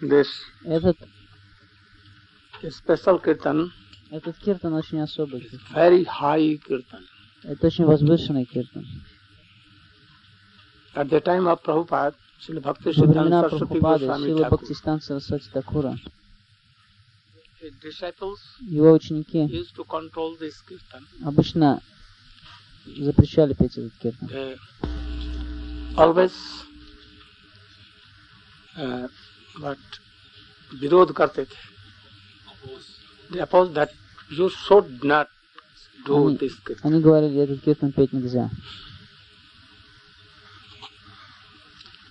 this Этот, special kirtan, этот киртан очень особый. very high kirtan. Это очень возвышенный киртан. At the time of Prabhupada, Srila Bhakti Siddhanta Saraswati Goswami Thakur, его ученики used to control this kirtan. обычно запрещали петь этот киртан. Always uh, but विरोध करते थे they opposed that you should not do Они, this kirtan. они говорили, этот киртан петь нельзя.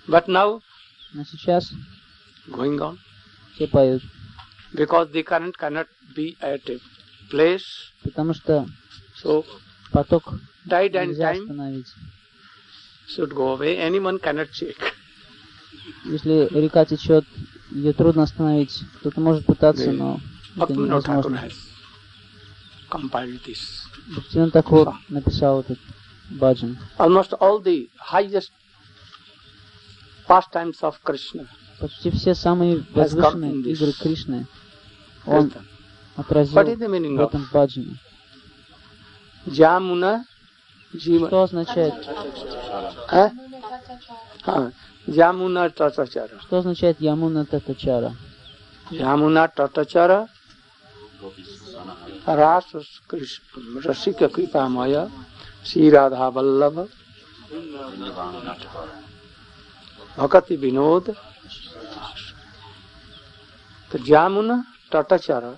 But now Но сейчас going on все поют, because the current cannot be at a place потому что so поток tide and нельзя time остановить. should go away anyone cannot check Если река течет, ее трудно остановить. Кто-то может пытаться, но это невозможно. Бхактивин Такур написал этот баджан. almost all the highest pastimes of Krishna Почти все самые возвышенные игры Кришны он отразил в этом баджане. Jiva Что означает, Huh? हाँ, Jamuna Tatachara. что означает Ямуна Татачара? Jamuna Tatachara Ras Krishna Rasika Kripamaya Sri Radha Vallabha Bhakati Vinod तो Jamuna Tatachara.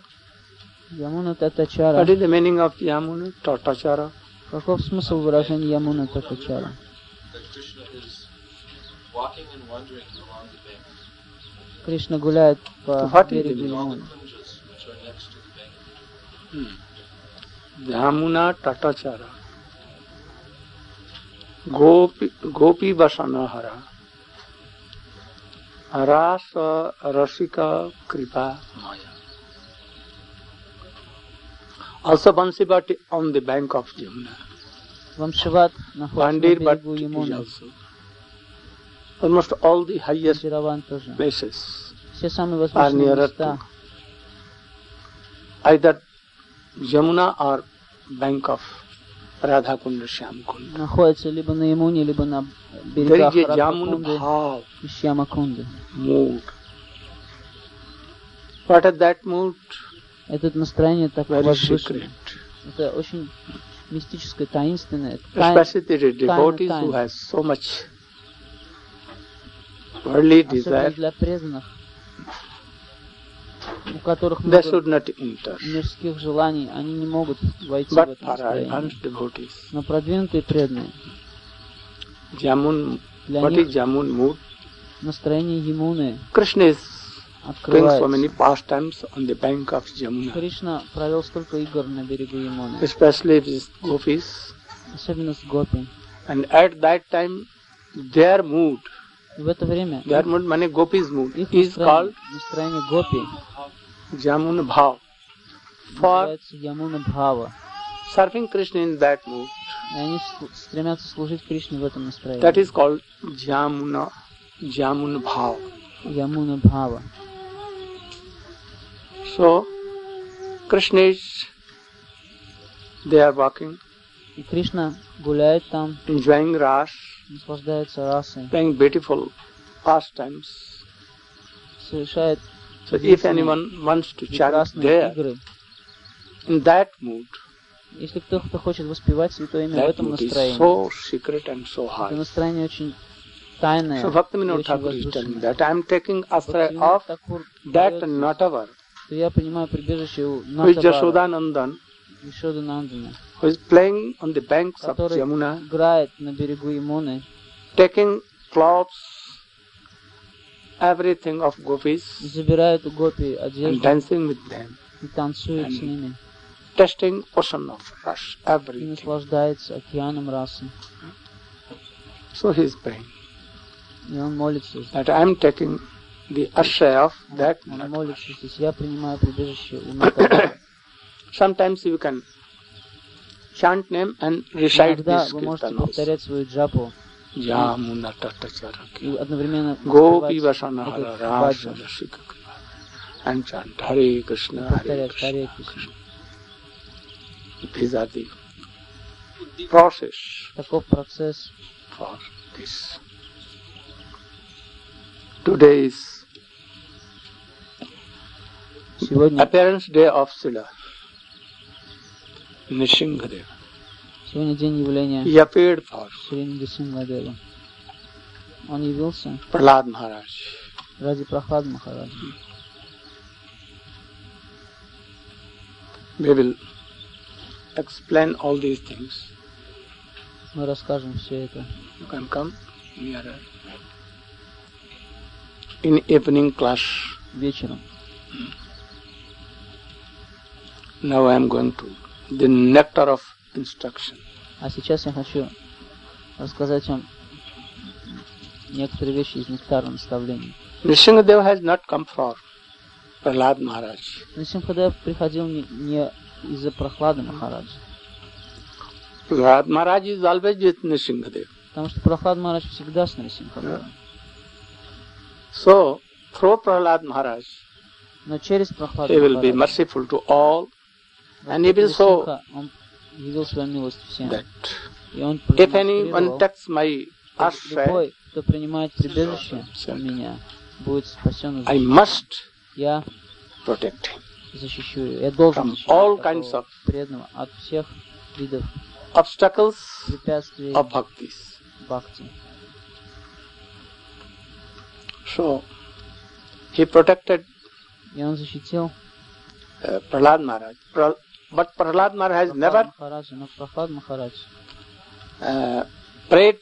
Ямуна Татачара. What is the meaning of Jamuna Tatachara? Каков смысл выражения Ямуна Татачара? That Krishna is walking and wandering along the bank. Кришна гуляет по What is берегу the All the Ямуны. kunjas which are next to the bank. Jamuna Tatachara. Gopi, Gopi Vasanahara. Rasa Rasika Kripa Maya. Also Bansivati on the bank of Jamuna. Вамшиват находится на Pandir but берегу it is Ямуны. also. Almost all the highest Чираван тоже. places Все самые are возвышенные nearer места to either Jamuna or bank of Radha Kunda Shyam Kunda. находятся либо на Ямуне, либо на There берегах is a Jamun Радхакунды Bhav и Шьямакунды. mood. What is that mood? Это настроение так Very возвышенное. secret. Это очень мистическое, таинственное. Это тайн- Especially the devotees who тайна. has so much worldly Особенно для преданных, у которых много мирских желаний, они не могут войти в But это настроение. advanced devotees, Но продвинутые преданные, Jamun, для what is них Jamun mood? настроение Ямуны Krishna is doing so many открывается. pastimes on the bank of Jamuna, Кришна провел столько игр на берегу Ямуны, especially with gopis. особенно с Гопи. And at that time, their mood, в это время their mood, mane gopis mood, их is called настроение, настроение Гопи Jamun Bhav. For называется Ямуна Бхава. serving Krishna in that mood, И они сл- стремятся служить Кришне в этом настроении. that is called Jamuna, Jamun Bhav. Ямуна Бхава. So, Krishna is, they are walking, И Кришна гуляет там, enjoying Ras, наслаждается расой, playing beautiful pastimes. совершает So if anyone wants to chant прекрасные there, игры. in that mood, Если кто-то хочет воспевать Святое Имя в that этом mood is настроении, so secret and so это high. настроение очень тайное So и Bhaktivinoda очень Thakur is telling возвышенное. that I am taking asray Бхактивинод of Такур that дает, Natavar, что я принимаю прибежище у who is Натавара, Jashodanandan, Ишода Нандана, who is playing on the banks of который Yamuna, играет на берегу Ямуны, taking clothes, everything of и gopis, забирает у Гопи and одежду dancing with them, и танцует с and ними, testing ocean of rush, и everything. наслаждается океаном расы. So he is praying И он молится, that I am taking the asray of that Sometimes you can chant name and recite Иногда this вы можете kirtan also. повторять свою джапу Yamuna Tatacharaki. и одновременно Gopi воспевать Vasana этот Hara баджан, Rasa Rasika and chant Hare Krishna, Hare повторять Krishna. Харе Кришна. These are the process Таков процесс. for this. Today is Сегодня, appearance day of Sila Nishingadev. сегодня день явления He appeared for Шри Нрисимхадева. Он явился Prahlad Maharaj. ради Прохлад Махараджа. We will explain all these things. Мы расскажем все это. You can come nearer. In evening class, вечером. now I am going to the nectar of instruction. А сейчас я хочу рассказать вам некоторые вещи из нектара наставлений. Nishingadev has not come for Prahlad Maharaj. Насимхадев приходил не, не из-за прохлады Махараджа, Prahlad Maharaj is always with Nishingadev. потому что Прохлад Махарадж всегда с Нарисимхадевом. So, through Prahlad Maharaj, Но через Прохладу he will be merciful to all and he will show Нарисимха, он явил свою милость всем. that И он if anyone продемонстрировал, takes my что ashray, любой, кто принимает прибежище у меня, будет спасен и I защищен. must Я protect him защищу ее. Я должен from защитить all такого kinds of преданного от всех видов obstacles препятствий of bhaktis. бхакти. So, he protected И он защитил uh, Prahlad Maharaj. But Prahlad Maharaj has never uh, prayed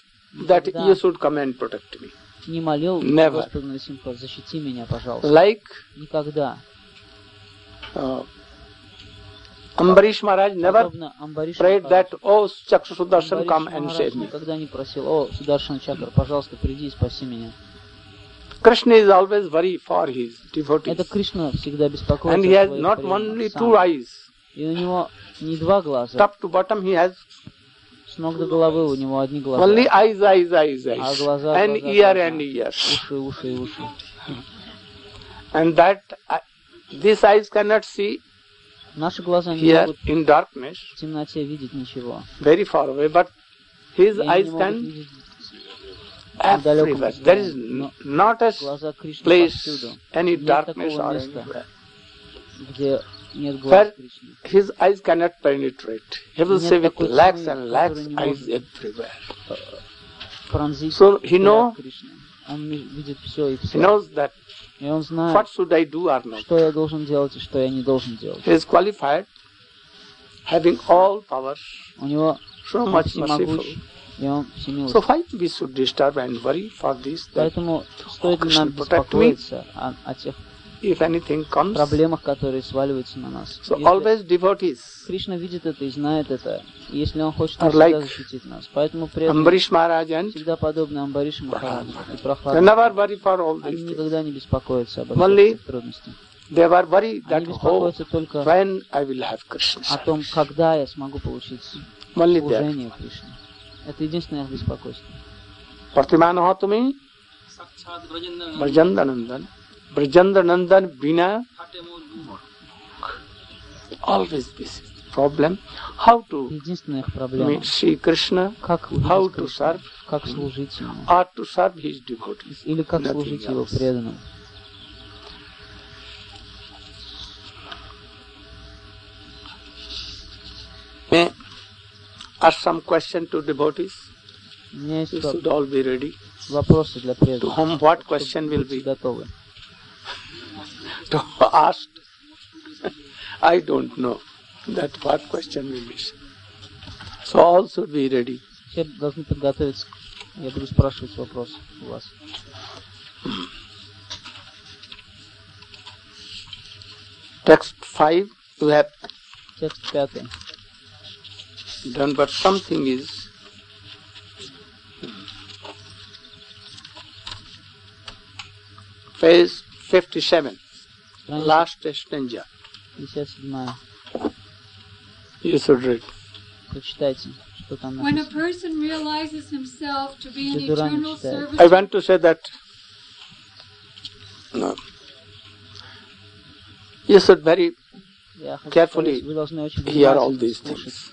that you should come and protect me. не молил Never. Господа Нарисимха, защити меня, пожалуйста. Like Никогда. uh, Ambarish Maharaj never Амбариш prayed that, oh, Sudarshan, Амбариш come and save me. никогда не просил, о, Сударшан Чакр, пожалуйста, приди и спаси меня. Krishna is always worried for his devotees. Это Кришна всегда беспокоится And he has not only two eyes, И у него не два глаза, top to bottom he has с ног до головы у него одни глаза. only eyes, eyes, eyes, А eyes, глаза, and глаза, ear глаза. and ears. Уши, уши, и уши. And that uh, these eyes cannot see Наши глаза не here могут in darkness, в темноте видеть ничего. very far away, but his И они eyes не могут can видеть в далеком everywhere. There is расстоянии. n- not a Глаза Кришны place, повсюду, any Нет darkness такого or места. anywhere. где нет глаз Where Кришны. his eyes cannot penetrate. He will Нет see with такой lakhs тьмы, and lakhs которая не eyes может everywhere. Пронзить So he взгляд know- Кришны. Он ми- видит все и He все. knows that И он знает, what should I do or not. что я должен делать и что я не должен делать. He is qualified, having all powers, У него so он much merciful. всемогущ, и он So всемилостив. why we should disturb and worry for this? That Поэтому стоит ли нам Krishna protect me. беспокоиться о, о тех if anything comes. Проблемах, которые сваливаются на нас. So если always devotees. Кришна видит это и знает это. Если он хочет, он like защитит нас. Поэтому преданные Амбариш Махарадж всегда подобны Амбариш Махараджу и никогда не беспокоятся об этих трудностях. They were worried that oh, беспокоятся только when I will have Krishna. о том, когда я смогу получить Only служение Кришны. Это единственное их беспокойство. Пратиманахатуми Баджанданандан. Brajendra Nandan Bina always this problem how to meet Sri Krishna, how to serve, how to serve his devotees. Или как служить его преданным. May ask some question to devotees. You should all be ready. Вопросы для преданных. To whom what question will be? Готовы. to ask I don't know that what question will be so all should be ready Все должны подготовиться. Я буду спрашивать вопрос у вас. text 5 you have Текст пятый. done, but something is page 57, Страница last stanza. 57. You should read. Прочитайте. что там When a написано. person realizes himself to be an Что Дурани eternal читает. I service want to say that no. You should very Я хочу carefully сказать, вы должны очень hear all внимательно these слушать things.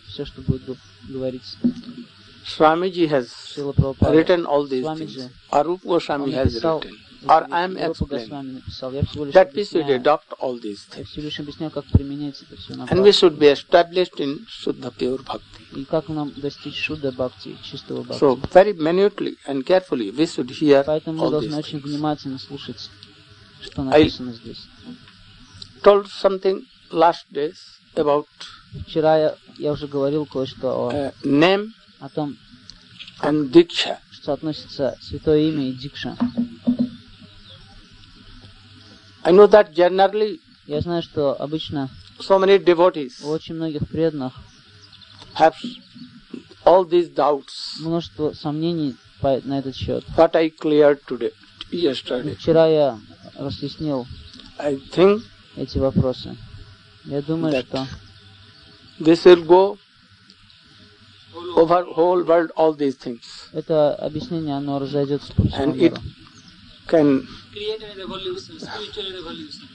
Все, что будет г- говориться. Swamiji has Шила Прабхупада. written all these Swamiji, things. Arup он Goswami has написал, written. Or I am Рупа explaining. Госвами написал. Я всего лишь That we should объясняю. adopt all these Я things. всего лишь объясняю, как применять это все на And we практике. should be established in Shuddha pure bhakti. И как нам достичь шуда бхакти, чистого бхакти. So very minutely and carefully we should hear Поэтому мы all должны these очень things. внимательно слушать, что I- написано здесь. Told something last days about Вчера я, я уже говорил кое-что о, uh, name о том, and diksha. что относится святое имя и дикша. I know that generally Я знаю, что обычно so many devotees у очень многих преданных have all these doubts. множество сомнений по- на этот счет. What I cleared today, yesterday. Вчера я разъяснил I think эти вопросы. Я думаю, что this will go over whole world all these things это объяснение, оно разойдется по всему And it- миру. can create a revolution, spiritual revolution.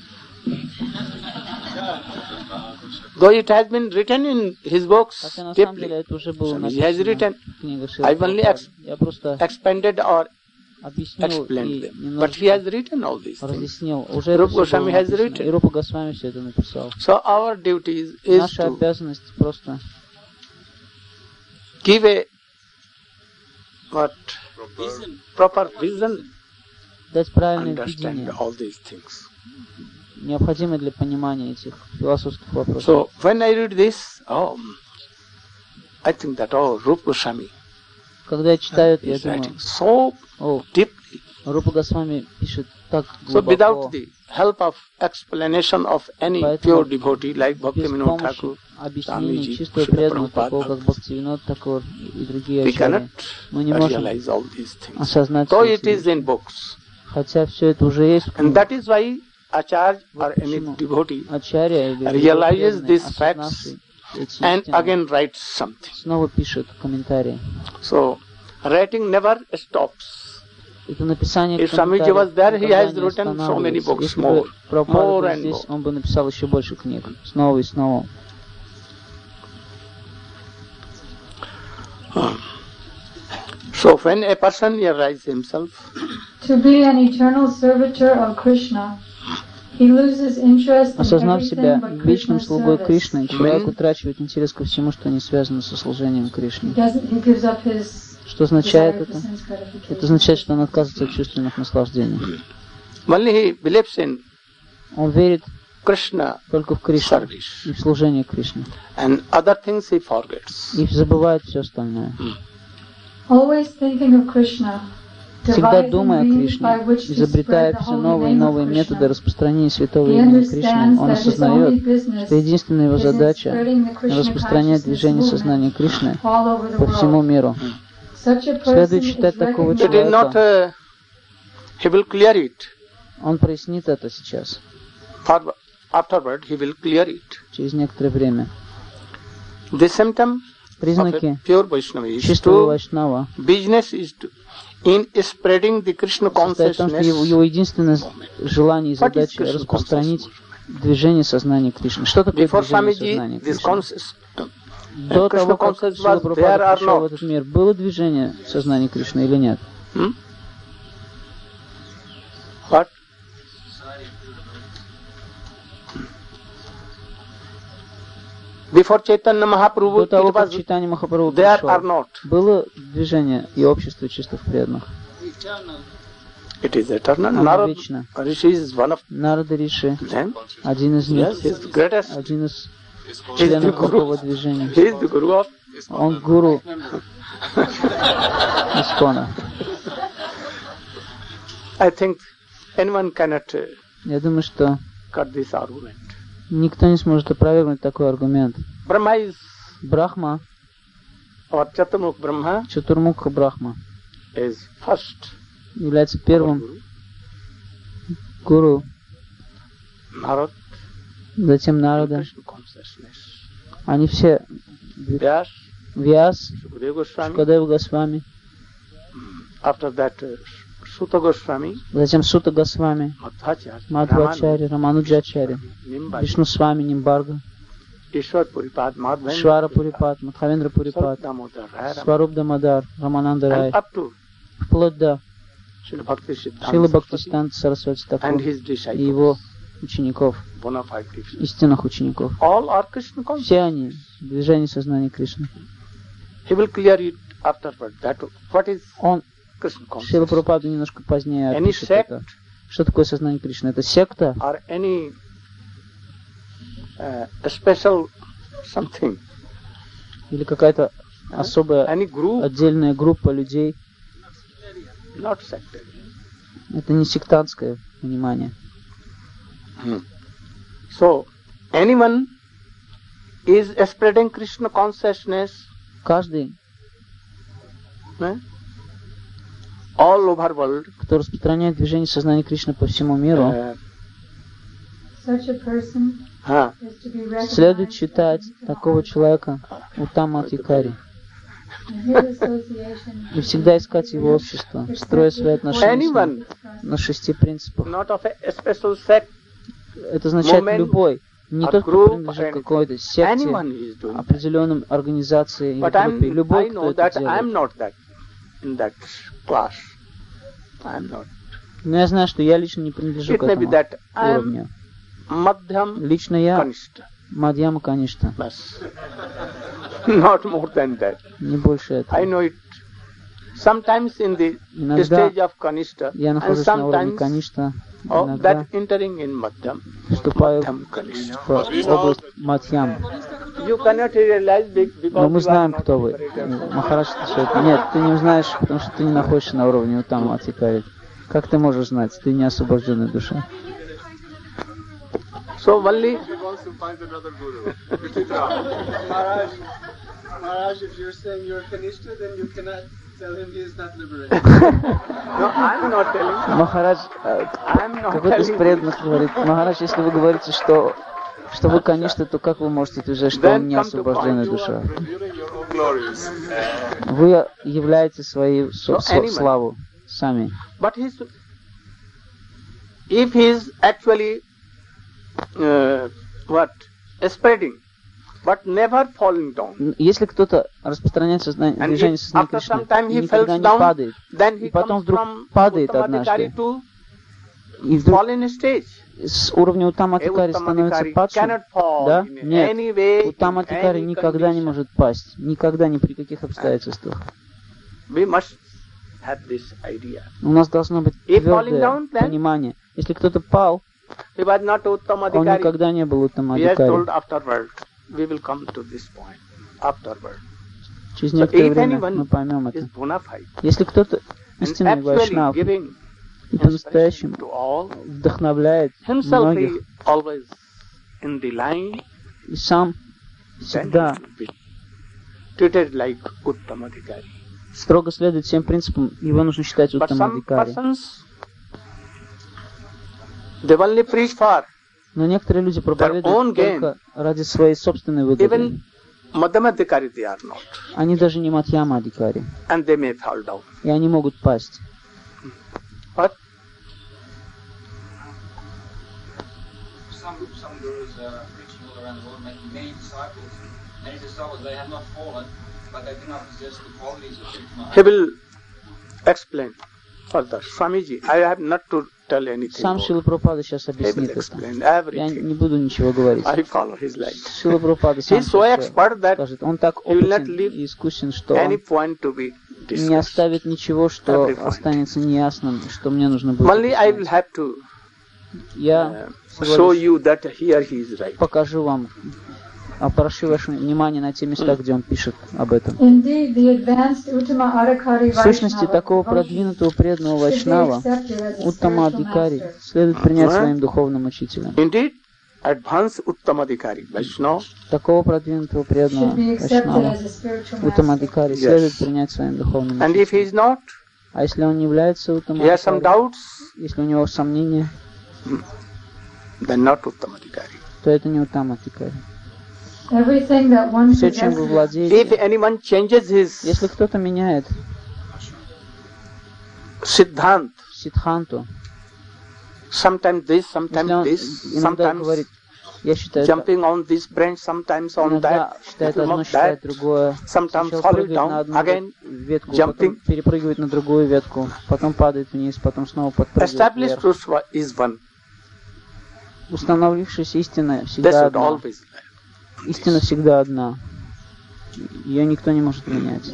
though it has been written in his books Хотя на самом деле deeply это уже было Swamiji has написано written, в книгах I Шрила only Прабхупады. Я просто expanded or объяснил explained и them but he has немножко written all these things разъяснил. Уже это Rupa все было Goswami has написано. written. И Рупа Госвами все это написал. so our duty is, is Наша to обязанность просто give a what Vision. proper vision дать правильное understand видение, all these things необходимое для понимания этих философских вопросов. so when I read this oh I think that oh Rupa Goswami Когда я читаю это, я is думаю, writing so о, deeply Рупа Госвами пишет так So глубоко, without the help of explanation of any Поэтому pure devotee like без Bhaktivinoda помощи Thakur, объяснений Swamiji, чистого Srila преданного, Prabhupada, такого как Бхактивинод Такор и другие we ачарьи, cannot мы не можем realize all these things. осознать Though все it эти is вещи. in books. Хотя все это уже есть в And книгах. that is why Acharya or any Почему? devotee Ачарья или realizes преданный, these осознавший эти and истины, again writes something. снова пишет комментарии. So writing never stops. Это написание If Swamiji комментариев was there, he has written so many books, Если more, more and здесь, more. он бы написал еще больше книг. Снова и снова. So when a person realizes himself, to be an eternal servitor of Krishna. He loses interest in Осознав себя вечным слугой. Кришны, человек утрачивает интерес ко всему, что не связано со служением Кришне. He gives up his Что означает это? Это означает, что он отказывается от чувственных наслаждений. Он верит Krishna только в Кришну и в служение Кришне. and other things he forgets. И забывает все остальное. Always thinking of Krishna. Всегда думая о Кришне, изобретая все новые и новые методы распространения святого имени Кришны, он осознает, что единственная его задача распространять движение сознания Кришны по всему миру. Person Следует считать такого человека. not, he will clear it. Он прояснит это сейчас, For, afterward, he will clear it. через некоторое время. Признаки pure Vaishnava is чистого to, Вайшнава business is to, in spreading the Krishna состоит в том, что его, consciousness. его единственное желание и задача распространить движение сознания Кришны. Что такое Before движение сознания Swamiji, this Кришны? До того, как there Прабхупада пришел в этот мир, было движение сознания Кришны или нет? hmm? what? Before Chaitanya Mahaprabhu, До того, как Читание Махапрабху пришел, было движение и общество чистых преданных. It is eternal. One of Нарада Риши, один из них, один из Такого guru. движения. Он гуру Искона. I think anyone cannot uh, Я думаю, что cut this argument. никто не сможет опровергнуть такой аргумент. Brahma is, Брахма, Chaturmukh Brahma Чатурмукха Брахма, is first является первым гуру, Narad, затем. Krishna consciousness. Они все Вьяс, Шукадев Госвами, after that uh, Suta Goswami, затем Сута Госвами, Мадхвачарья, Рамануджачарья, Вишну Свами, Нимбарка, Ишвара Пурипат, Мадхавендра Пурипат, Сваруп Дамодар, Рамананда Рай, вплоть до Сарасвати Бхактисиддханта Сарасвати. Тхакур и его учеников, истинных учеников. Все они движение сознания Кришны. Он, Шила Прабхупада немножко позднее опишет это. Что такое сознание Кришны? Это секта any uh, something, или какая-то особая отдельная группа людей? Это не сектантское понимание. So, anyone is spreading Krishna consciousness? Каждый, eh, all over world. кто распространяет движение сознания Кришны по всему миру, Uh, Such a person huh. is to be recognized следует считать такого человека his association. И всегда искать его общество, строя свои отношения с ним Anyone, на шести принципах. not of a special sect, Это означает любой, не тот, кто принадлежит какой-то секте, that. определенным организации или группе. Любой, кто это делает. Но я знаю, что я лично не принадлежу It к этому уровню. Madhyam Лично я. Мадьяма, that. не больше этого. Sometimes in the Иногда stage of Kanishta я and нахожусь на уровне sometimes Каништа, of иногда that entering in Madhyam. вступаю Madhyam Kanishta. в область Мадьям. You cannot realize be- because Но мы you are знаем, not кто вы. Махарадж отвечает, нет, ты не узнаешь, потому что ты не находишься на уровне Утама Атикари. Как ты можешь знать? Ты не освобожденная душа. So only wants to find another guru. Maharaj, Maharaj, if you're saying you're Kanishta, then you cannot Махарадж, э, какой-то из преданных говорит, Махарадж, если вы говорите, что что вы, конечно, то как вы можете утверждать, что он не освобожденная душа? Вы являете свою славу сами. But he's, if he is actually uh, what spreading, but never falling down, Если кто-то распространяет сознание, движение сознания Кришны some time и никогда не down, падает, then he И потом вдруг падает однажды. и вдруг с уровня Утаматикари становится падшим, да? Нет. Утаматикари никогда не может пасть. Никогда, ни при каких обстоятельствах. У нас должно быть твердое понимание. Если кто-то пал, он никогда не был He We will come to this point afterward. Через So некоторое if время мы поймем is это. Если кто-то истинный вайшнав и по-настоящему вдохновляет многих is always in the line, и сам всегда treated like Uttamadhikari. строго следует всем принципам, его нужно считать But some Уттамадикари. they only preach for Но некоторые люди own проповедуют только ради своей собственной выгоды. even Madhyamadhikari they are not. Они даже не Матьяма Адикари. And they may fall down. И они могут пасть. But Some some gurus are preaching all around the world, making many disciples. Many disciples, they have not fallen, but they do not possess the qualities of Krishna. he will explain further. Swamiji, I have not to Сам. Шила Прабхупада сейчас объяснит это. Я не буду ничего говорить. Шила Прабхупада сам скажет. Он так опытен и искусен, что он не оставит ничего, что останется неясным, что мне нужно будет Я uh, покажу вам, обращу ваше внимание на те места, где он пишет об этом. В сущности, такого продвинутого преданного вайшнава, Уттама Адикари, следует принять своим духовным учителем. Indeed, advanced Uttamadhikari, Vaishnava, Такого продвинутого преданного вайшнава, as a spiritual Уттама master. Адикари, Yes. следует принять своим духовным and if he учителем. is not, А если он не является Уттама he has some Адикари, doubts, если у него сомнения, then not Uttamadhikari. то это не Уттама Все, чем вы владеете, anyone changes his если кто-то меняет siddhant, сидханту, sometimes this, sometimes он this, sometimes говорит, я считаю jumping on this branch, sometimes on that, считает одно, считает that, другое, sometimes сначала fall прыгает на down, одну again ветку, jumping. потом перепрыгивает на другую ветку, потом падает вниз, потом снова подпрыгивает established вверх. truth wa- is one. Установившаяся истина всегда одна. Истина всегда одна. Ее никто не может менять.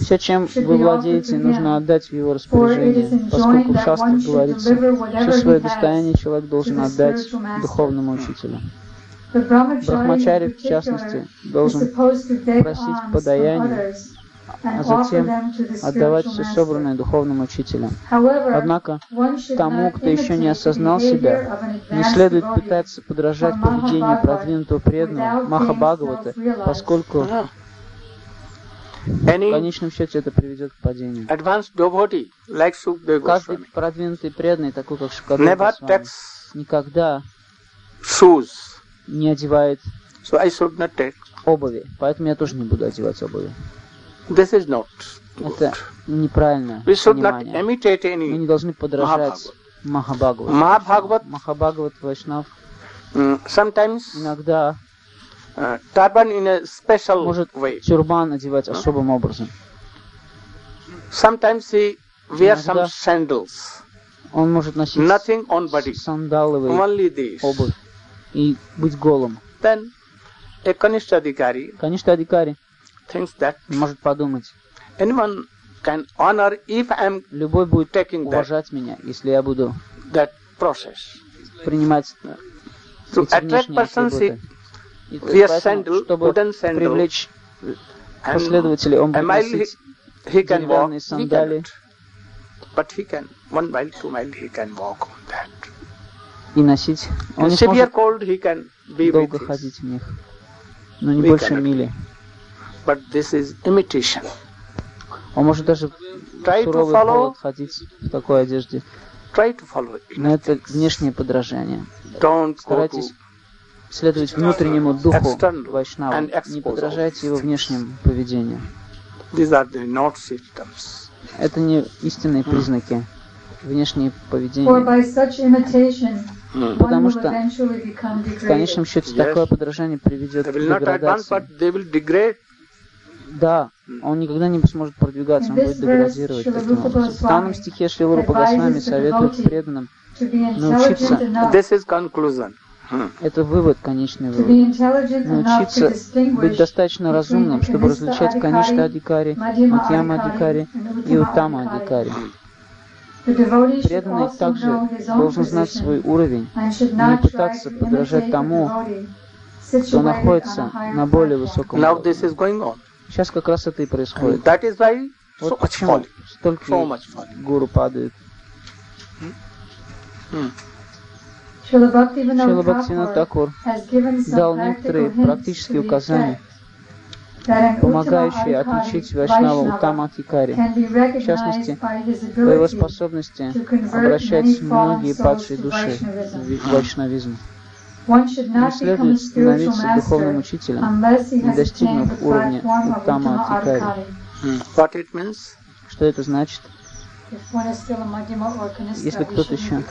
Все, чем вы владеете, нужно отдать в его распоряжение, поскольку в шастрах говорится, все свое достояние человек должен отдать духовному учителю. Брахмачари, в частности, должен просить подаяние, а offer затем отдавать все собранное духовному учителю. However, Однако, тому, кто еще не осознал себя, не следует пытаться подражать поведению продвинутого преданного Махабхагавата, поскольку Ah. в конечном счете это приведет к падению. Каждый продвинутый преданный, такой как Шукадев never Госвами, никогда не одевает обуви, поэтому я тоже не буду одевать обуви. This is not Это good. неправильное We should not понимание. imitate Мы не any должны подражать Махабхагавату. Mahabhagavat. Махабхагават Вайшнав sometimes иногда uh, turban in a special может way. тюрбан одевать особым образом. Sometimes he wears some sandals, Он может носить nothing on body, сандаловые only this. обувь и быть голым. Then a Kanishtadikari Конечно, Адикари thinks that может подумать, anyone can honor if I am любой будет taking that, уважать меня, если я буду that process. принимать To эти внешние атрибуты. И wears поэтому, чтобы привлечь последователей, он будет носить he can walk, деревянные сандалии. But he can, one mile, two mile, he can walk on that. и носить. Он не сможет cold, he can be долго ходить в них, но не больше мили. But this is imitation. Он может даже Try to суровый follow, холод ходить в такой одежде. try to follow it. Но это внешнее подражание. Don't Старайтесь следовать внутреннему духу Вайшнава. Не подражайте его внешнему поведению. these are the not systems. Это не истинные признаки imitation, Hmm. one Потому will что В конечном degraded. счете такое подражание приведет к деградации. but they will degrade. Да, он никогда не сможет продвигаться, он будет деградировать таким образом. В данном стихе advises the советует преданным Научиться. This is conclusion. Это вывод, конечный вывод. Научиться быть достаточно разумным, чтобы различать Каништа Адикари, Матьяма Адикари и Утама. Адикари. Преданный также должен знать свой уровень, should не пытаться подражать тому, кто находится на более высоком Now уровне. Сейчас как раз это и And происходит. that is why so Вот much почему falling. столько So much falling. гуру падают. Srila Bhaktivinoda Шила Бхактивинод Thakur Такур дал некоторые практические указания, помогающие отличить Вайшнава can be в частности, по его способности обращать многие падшие души в вайшнавизм. One should Не not become a следует spiritual становиться духовным master учителем, unless he не has attained достигнув the уровня Уттама Адхикари. Что это значит? Если кто-то еще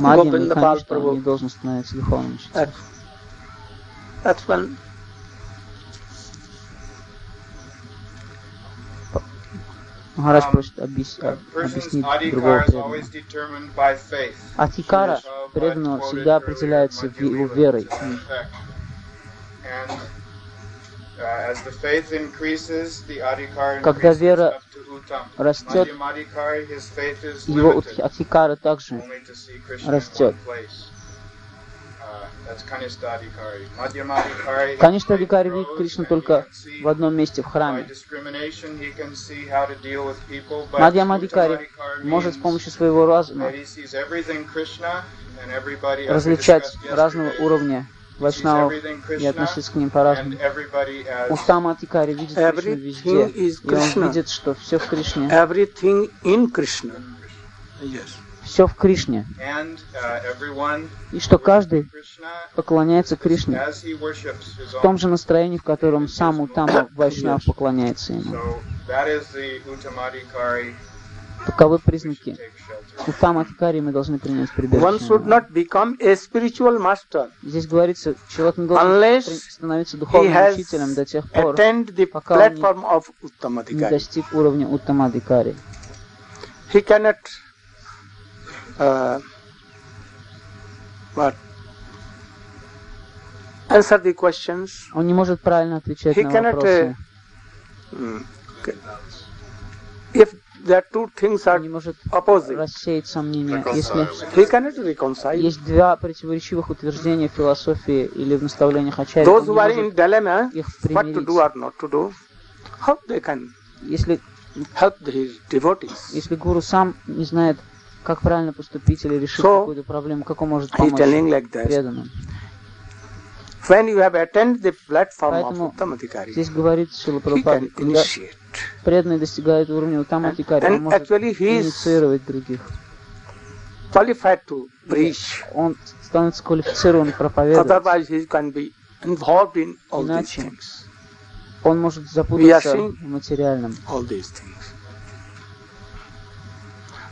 он не должен становиться духовным учителем. Um, просит объяснить другого преданного. So, преданного всегда определяется его верой. uh, Когда вера растет, его Атикара также растет. Конечно, Адикари видит Кришну только в одном месте, в храме. Мадьямадикари может с помощью своего разума различать разного уровня вайшнавов и относиться к ним по-разному. Устама Атикари видит Кришну везде, и он видит, что все в Кришне. Everything in Krishna. Yes. Все в Кришне. uh, И что каждый поклоняется Кришне в том же настроении, в котором сам Утама Вайшнав поклоняется ему. So that is the Uttamadikari Таковы признаки. Утама Адхикари мы должны принять прибежище. Здесь говорится, человек не должен становиться духовным учителем до тех пор, пока он не- достиг уровня Уттамадикари. He cannot what answer the questions. Он не может правильно отвечать He на cannot, вопросы. Okay. If the two things are Он не может opposite, рассеять сомнения. Если he cannot reconcile. есть два противоречивых утверждения в философии или в наставлениях Ачарьи, Those who are in dilemma, их what to do or not to do, how they can Если, help his devotees. если гуру сам не знает, как правильно поступить или решить So, какую-то проблему, как он может помочь like that. преданным. When you have attained the platform Поэтому of Здесь говорит Шила Прабхупада, когда преданный достигает уровня Утаматикари, он And может инициировать других. qualified to preach. Он становится квалифицирован проповедовать. Otherwise, he can be involved in all these Иначе things. Он может запутаться в материальном. All these things.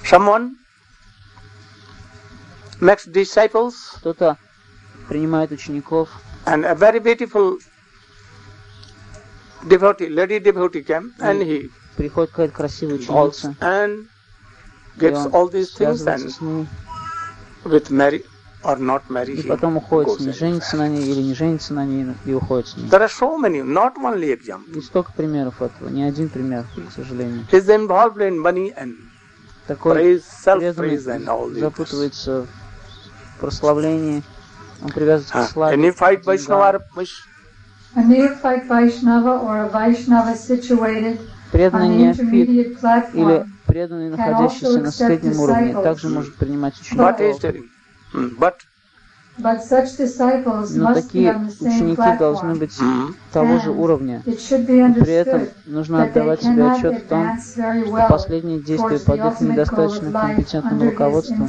Someone makes disciples, Кто-то принимает учеников, and a very beautiful devotee, lady devotee came, and he приходит какая-то красивая involves ученица, and и gets он all these things, связывается and с ней, with Mary or not Mary, и he потом уходит с goes ней, anywhere. женится на ней или не женится на ней, и уходит с ней. There are so many, not only examples. И столько примеров этого, не один пример, к сожалению. He's involved in money and Такой praise, преданный self-praise and all these. запутывается в прославлении, он привязывается к Ah, славе, к деньгам. Vaishnava, A neophyte Vaishnava or a Vaishnava situated преданный неофит или преданный, находящийся на среднем уровне, также может принимать учеников. Но must be такие on the same ученики должны platform. быть того же уровня. It should be И при этом understood нужно that they отдавать себе cannot отчет в том, advance very что well последние действия под их недостаточно компетентным руководством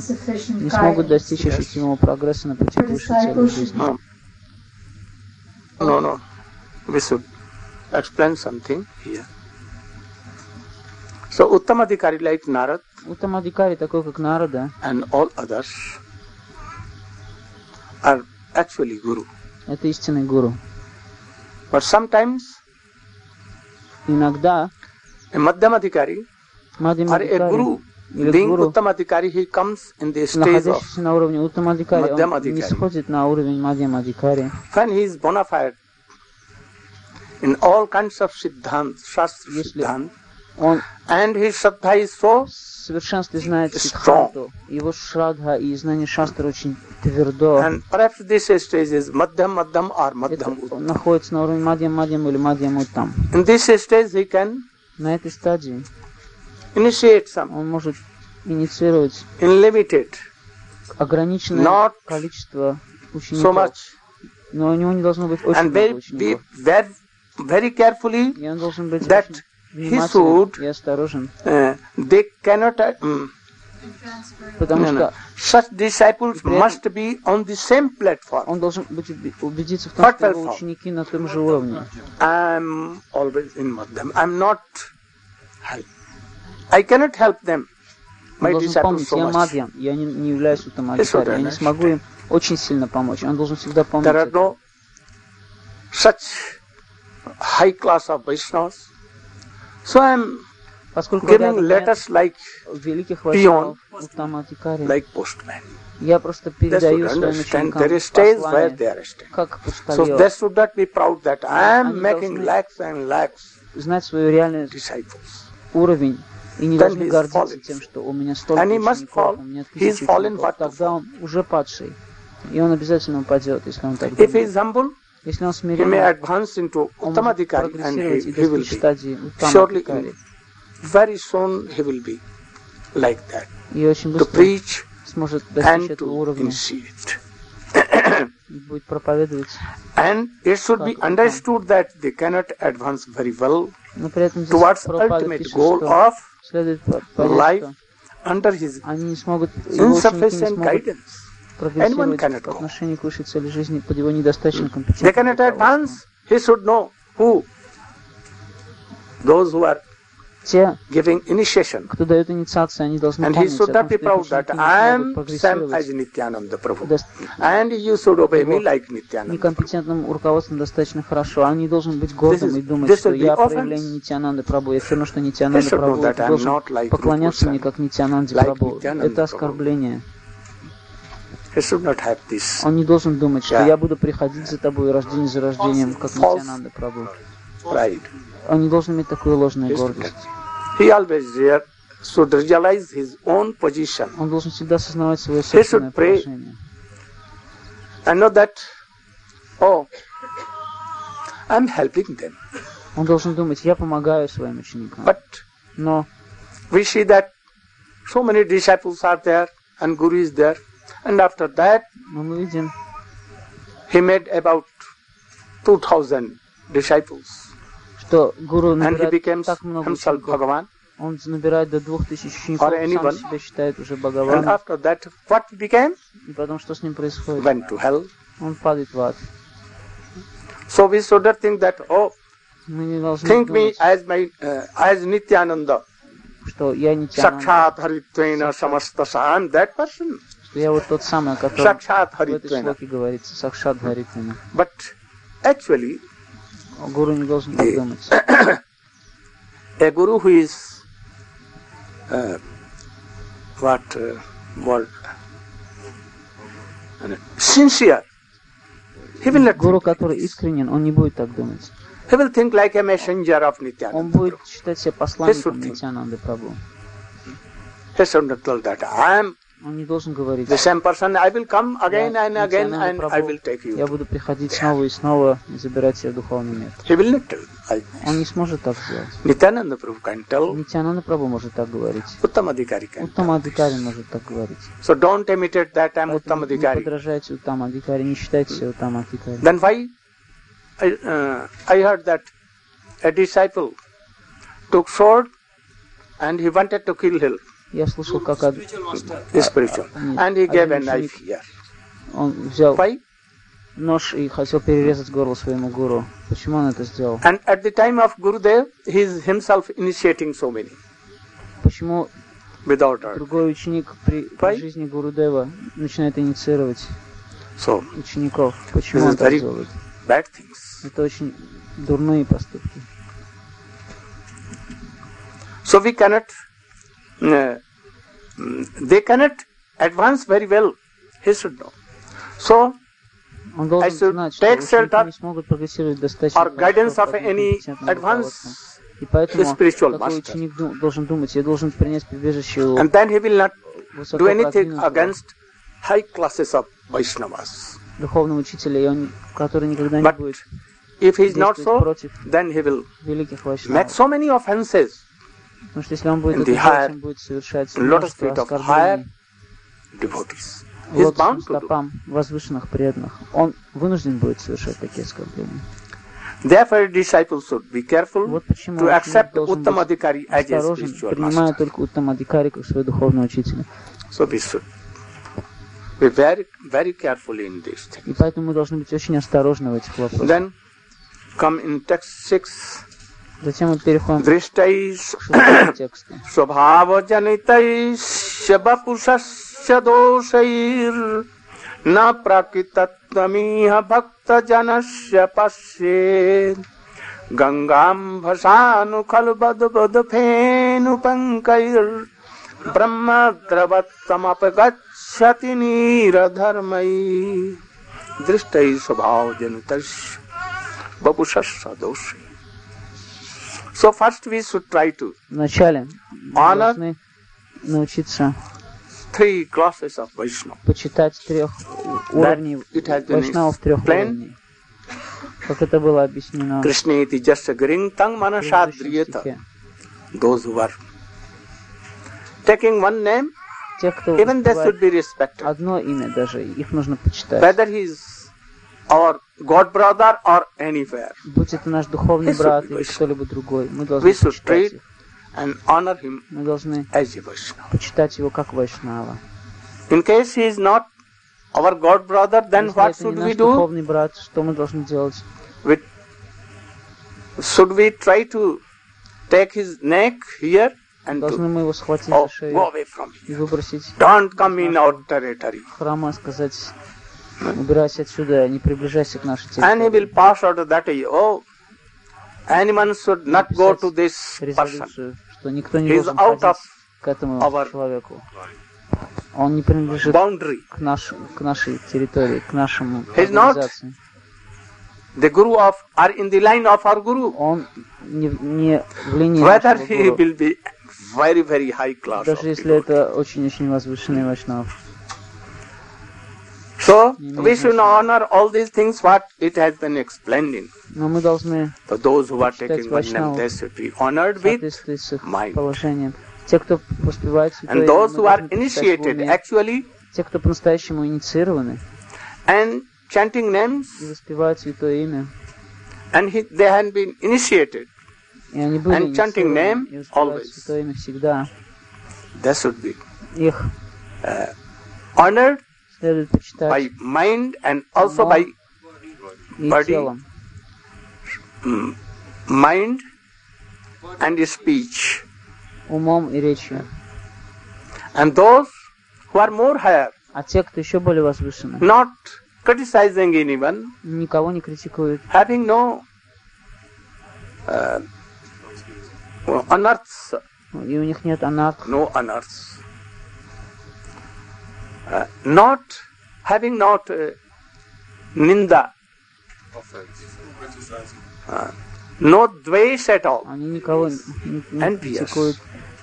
не смогут достичь ощутимого прогресса на пути к высшей цели жизни. no. No. We should explain something here. So Uttamadikari like Narad Утамадикари, такой как Нарада, and all others are actually Guru. это истинный гуру. But sometimes Иногда a Madhyamadikari or a Мадхимадикари, Guru, или being Guru, Uttamadikari, he comes in the stage of находящийся на уровне Утамадикари, он Мадхьямадикари. не сходит на уровень Мадхимадикари. when he is bona fide in all kinds of siddhant, shastra Если siddhant, Он and his shraddha is so совершенстве знает. Сиддханту. Его шрадха и знание шастры очень твердо. And perhaps this stage is Madhyam Madhyam or Madhyam он находится на уровне Мадьям Мадьям или Мадьям Уттам. In this stage he can На этой стадии initiate some он может инициировать unlimited, ограниченное Not количество so учеников. much, Но у него не должно быть очень and много very, be учеников. very, very carefully И он должен быть that очень he should- и осторожен. uh, they cannot, uh, mm, Потому no, no. что such disciples must be on the same platform. он должен быть убедиться в том, What что его ученики на том же уровне. I'm always in Madhyam. I'm not help. I cannot help them. Он My должен disciples помнить, so я much. Мадьям, я не, не являюсь Yes, Утамадикари, я не смогу им очень сильно помочь. Он должен всегда помнить There are no such high class of Vaishnavas. So I'm Поскольку giving letters like великих Утамадикари, like postman. я просто передаю своим ученикам there is stage where послание, they are staying. как So почтальон, they should not be proud that I am making lakhs and lakhs знать реальный disciples. уровень и не Then должны гордиться fallen. тем, что у меня столько учеников, у меня тысячи учеников. Тогда он уже падший. И он обязательно упадет, если он так If he думает. Is humble, Если он he may смиренный, advance into он может Uttamadikari and прогрессировать he, и he will достичь be. стадии Surely Уттамадикари. in very soon he will be like that. И очень To быстро preach сможет достичь and этого to уровня initiate. и будет проповедовать. And it should be Как это? understood that they cannot advance very well Но при этом здесь towards Прабхупада ultimate пишет, goal что of следует по- понять, life что under his Они не смогут, его ученики не insufficient смогут guidance. Прогрессировать по отношению к высшей цели жизни под его недостаточно They компетентным cannot руководством. advance. He should know who. Those who are Те, кто дает инициации, они должны помнить о том, что их прогрессировать некомпетентным руководством достаточно хорошо. Он не должен быть гордым и думать, что я проявление Нитянанды Прабу. Я все равно, что know Прабу. должен поклоняться мне как Нитянанде Прабу. Это оскорбление. Он не должен думать, что я буду приходить за тобой рождение за рождением, как. Нитянанда Прабу. Он не должен иметь такую ложную гордость. Он должен всегда осознавать свое собственное положение. and know that, oh, I'm helping them. Он должен думать, я помогаю своим ученикам. But Но we see that so many disciples are there and Guru is there. And after that, но мы видим, he made about 2,000 disciples. что Гуру And he набирает becomes так много himself учеников. Bhagavan. Он набирает до двух тысяч учеников, Or anyone. сам себя считает уже And Бхагаваном. after that, what he became? И потом что с ним происходит? Went to hell. Он падает в ад. So we should not think that, oh, Мы не должны think me думать, as my, uh, as Nityananda. что я не тяну, Sakshat Haritvena Samastasa. I'm that person. Я вот тот самый, о котором в этой шлоке говорится, Сакшат Гаритвина. But actually, Гуру не должен так Yeah. думать. a guru who is uh, what uh, word uh, sincere he will not Гуру, который искренен, он не будет так думать. he will think like a messenger of Он Nityananda будет считать себя посланником Нитянанды Прабу. he should not tell that I am Он не должен говорить, the same person I will come again Я and again Нитянанда and I Прабу, will take you я буду приходить снова и снова и забирать себя в духовный мир. he will not like Он не сможет так сделать. Nityananda Prabhu can tell Нитянанда Прабу может так говорить. Uttamadhikari can Уттама tell Адикари может так говорить. so don't imitate that I'm Поэтому не Uttamadhikari подражайте Уттама Адикари, не считайте себя Уттама Адикари. Then why? I, uh, I heard that a disciple took sword and he wanted to kill him, Я слышал, как master. spiritual, нет, and he gave a knife here. он взял Why? нож и хотел перерезать горло своему гуру. Почему он это сделал? And at the time of Gurudev, he is himself initiating so many Почему without order. другой ученик при, при жизни Гурудева начинает инициировать So учеников? Почему он так делает? bad things. Это очень дурные поступки. So we cannot. Uh, mm, they cannot advance very well. He should know. So Он должен should знать, что take ученики shelter не смогут прогрессировать достаточно or guidance хорошо of под any некомпетентным руководством. advanced И поэтому spiritual такой master. ученик ду- должен думать, я должен принять прибежище у and then he will not высоко do anything продвинутого against high classes of Vaishnavas. духовного учителя, и он, который никогда не But будет if he is not действовать so, против then he will великих make вайшнавов. so many offenses, Потому что если он будет higher он будет совершать множество оскорблений лотосным стопам возвышенных преданных. Он вынужден будет совершать такие оскорбления. Therefore, disciples should be careful Вот почему to accept Uttamadhikari as a spiritual принимая только Уттамадикари как своего духовного учителя. So we should be very, very careful in these И поэтому мы должны быть очень осторожны в этих вопросах. Then come in text 6, Затем мы переходим к Drishtais шестому тексту. स्वभावजनितैश्च वपुषस्य दोषैर् न प्रकृतत्वमिह भक्तजनस्य पश्येत् गङ्गाम् भसानु खलु बदबदफेनुपङ्कैर् ब्रह्मद्रवत्तमपगच्छति नीरधर्मै दृष्टै स्वभावजनितैश्च वपुषस्य दोषैः So first we should try to Вначале должны научиться three classes of Vaishnava. почитать трех уровней вайшнавов трех уровней. Как это было объяснено gring tang предыдущем manasadriyata. стихе. Those who are taking one name, Те, кто even they should be respected. одно имя даже, их нужно почитать. Whether he is our God brother or anywhere. Будь это наш духовный This should брат be или Vaishnava. кто-либо другой, мы должны We should почитать treat их. and honor him Мы должны as a Vaishnava. почитать его как Вайшнава. In case he is not our God brother, then Если what это не should наш we do? духовный брат, что мы должны делать? We, should we try to take his neck here and Должны to, мы его схватить oh, за шею go away from и here. выбросить Don't come in our territory. храма, сказать, убирайся отсюда, не приближайся к нашей And he will территории. pass out of that. Oh, anyone should not go to this person. Что никто не должен out к этому our человеку. Он не принадлежит boundary. к, наш, к нашей территории, к нашему организации. The guru of are in the line of our guru. Он не, не в линии Whether he will be very, very high class. Даже если это очень-очень возвышенный вайшнав. So Не we имеет should значения. honor all these things what it has been explained in. Но мы должны So those who are Почитать taking one name, Вайшнаву. they should be honored в with. соответствии с их mind. положением. Те, кто воспевает святое And имя, those мы who are должны почитать в initiated уме. actually Те, кто по-настоящему инициированы and chanting names и воспевают святое имя, and he, they had been initiated, и они были And chanting инициированы name и воспевают always. святое имя всегда, they should be их honored следует почитать by mind and also Но- by и body. телом, mm, mind and speech. умом и речью. And those who are more higher, А те, кто еще более возвышены, not criticizing anyone, никого не критикуют, having no uh, unearths, и у них нет анарх, no unearths, uh, not having not uh, ninda, uh, no dvesh at all. они никого не, не Envious. критикуют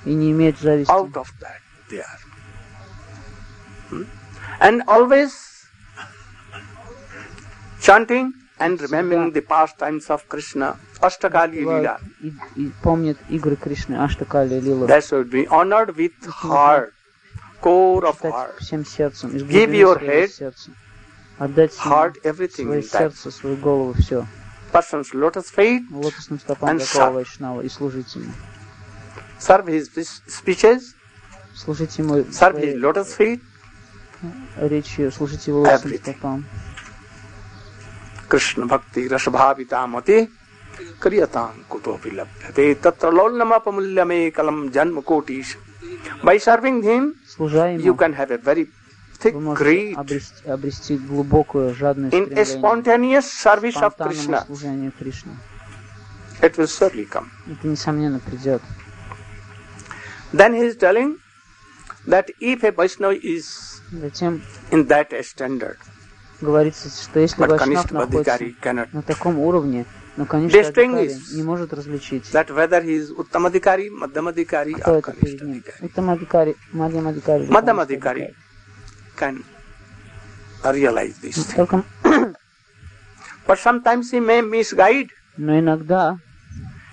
и не имеют зависти. Out of that they are. Hmm? And always chanting and remembering the pastimes of Krishna, Ashtakali Leela. И, и помнят игры Кришны, Аштакали и Лила. That should be honored with heart, core of Читать heart. всем сердцем, из Give глубины your своего head, сердца. Отдать ему Heart, everything свое in that сердце, свою голову, все. person's lotus feet, Лотосным стопам And такого serve. вайшнава и служить ему. serve his speeches, Служить ему serve his своей lotus feet, речью, служить его лотосным Everything. стопам. कृष्ण भक्ति रस भावितामति क्रियतां कुतोपि लभ्यते तत्र लौल्यमपमूल्यमेकलं जन्म Kotish by serving him Служа you ему, can have a very thick вы можете greed обрести, обрести глубокую, жадную in a стремление spontaneous service of спонтанному krishna служению Кришне. it will surely come Это, несомненно, придет. then he is telling that if a vaishnava is Затем in that standard говорится, что если but вайшнав kanishta находится adhikari cannot на таком уровне, но, конечно, Distinguish. Не может различить, that whether he is uttamadhikari madhyamadhikari кто or Мадьямадхикари. или madhyamadhikari Каништа can realize things Только, but sometimes he may misguide но иногда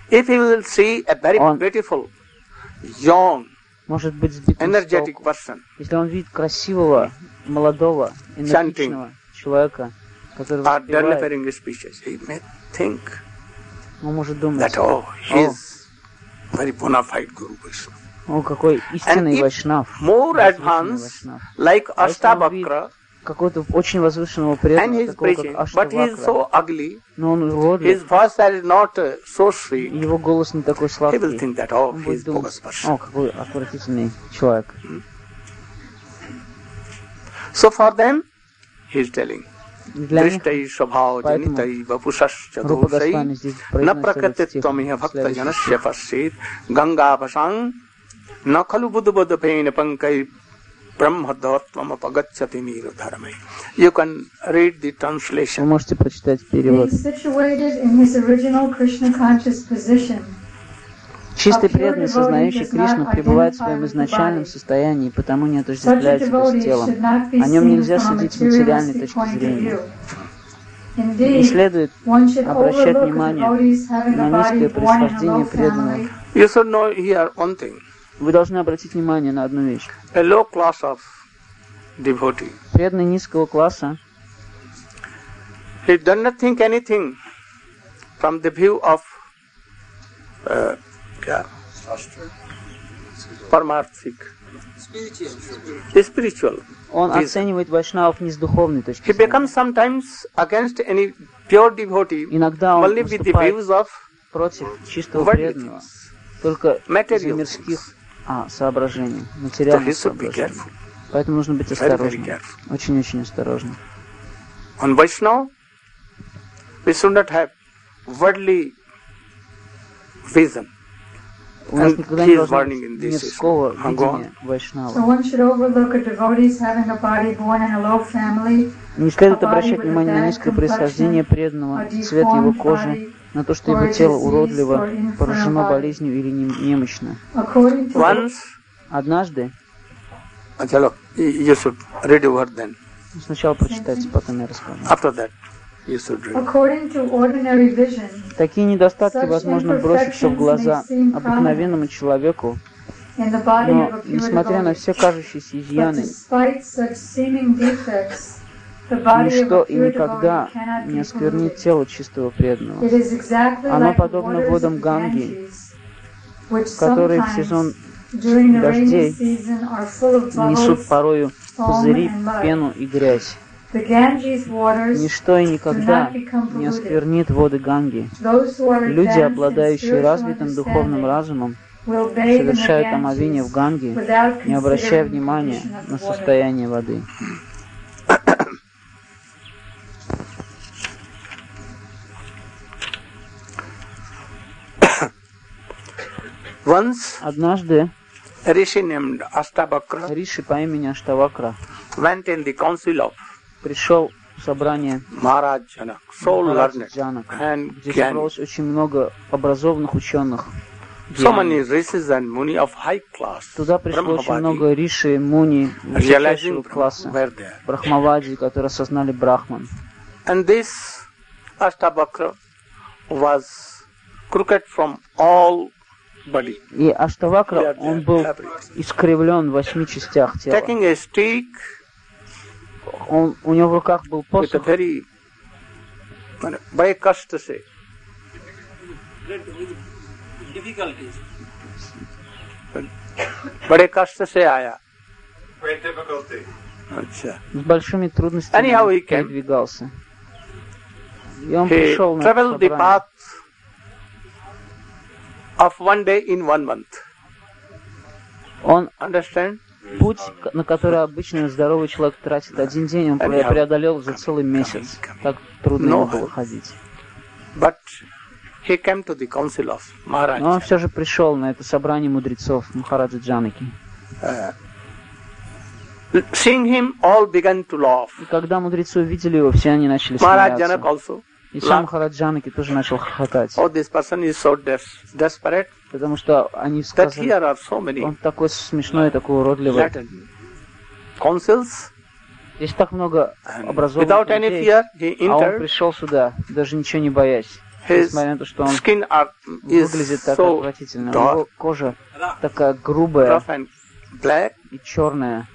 If he will see a very Он- beautiful, young, может быть сбитым с energetic person, Если он видит красивого, молодого, энергичного человека, который are delivering speeches, he may think он может думать, that, oh, he is very bona fide Guru Vaishnava. о, какой истинный вайшнав, More advanced, like А он Ashtavakra, какого-то очень возвышенного преданного, такого как Аштавакра, но он not uh, его голос не такой сладкий, that, oh, он he будет is думать, bogus person. о, какой отвратительный человек. So for them, he is telling, दृष्टै स्वभाव Поэтому जनितै वपुषश्च Рупа दोषै Госвами здесь न произносит этот стих, प्रकृतित्वमिह следующий भक्तजनस्य पश्येत् गङ्गाभसां न खलु बुधबुधपेन पङ्कै ब्रह्मदत्वमपगच्छति नीरधर्मै You can read the Вы translation. можете прочитать перевод. Being situated in his original Krishna conscious position, Чистый преданный, сознающий Кришну, пребывает в своем изначальном состоянии, потому не отождествляет себя с телом. О нем нельзя судить с материальной точки зрения. Не следует обращать внимание на низкое происхождение преданного. You should know here one thing. Вы должны обратить внимание на одну вещь. A low class of devotee. Преданный низкого класса, He does not think anything from the view of uh, yeah, Parmarthik. Spiritual. Spiritual. Он Vision. оценивает вайшнавов не с духовной точки He зрения. becomes sometimes against any pure devotee Иногда он only with the views of против чистого преданного, только Material мирских а, соображений, So he материальных be соображений. Поэтому нужно быть осторожным. Очень-очень осторожным. On Vaishnava, we should not have worldly vision. У нас никогда не должно. Go on. видения вайшнава. Не следует обращать внимание на низкое происхождение преданного, цвет его кожи, на то, что его тело уродливо, поражено болезнью или нем- немощно. Однажды, сначала прочитайте, потом я расскажу. Такие недостатки, возможно, бросятся в глаза обыкновенному человеку, in the body но, of a pure несмотря на все кажущиеся But изъяны, despite such seeming defects, the body of ничто a и никогда не осквернит тело чистого преданного, It is exactly Оно подобно водам Ганги, которые в sometimes сезон during the rainy дождей season are full of несут bubbles, порою foam, пузыри, пену и грязь. The Ganges waters, Ничто и никогда не polluted. осквернит воды Ганги. Люди, обладающие развитым духовным разумом, совершают омовение в Ганге, without не обращая внимания condition of the на состояние воды. Once, Однажды Риши по имени Аштавакра went in the council of пришел в собрание and где собралось очень много образованных ученых. So many rishis and muni of high class, Туда пришло очень много Риши, Муни, высочайшего класса. Брахмавади, которые осознали Брахман. And this Astabakra was crooked from all body. И Аштавакра, он был искривлен в восьми частях тела. Taking a stick Он, у него в руках был with a посох, very बड़े कष्ट से Difficulties. बड़े कष्ट से आया Great difficulty. अच्छा с большими трудностями Anyhow, he came. передвигался. И он he пришел на это traveled the собрание. path of one day in one month Он understand Путь, на который обычно здоровый человек тратит один день, он преодолел за целый месяц. Так трудно ему было ходить. Но он все же пришел на это собрание мудрецов Махараджа Джанаки. seeing him all began to laugh И когда мудрецы увидели его, все они начали смеяться. И сам laughed. Махарадж Джанаки тоже начал хохотать. oh this person is so des- desperate Потому что они that сказали, here are so many он такой смешной, такой уродливый. Latin councils Здесь так много образованных without any людей, fear he а он entered пришел сюда, даже ничего не боясь. his Несмотря на то, что он skin are, is выглядит так so отвратительно. У dark него кожа такая грубая и черная.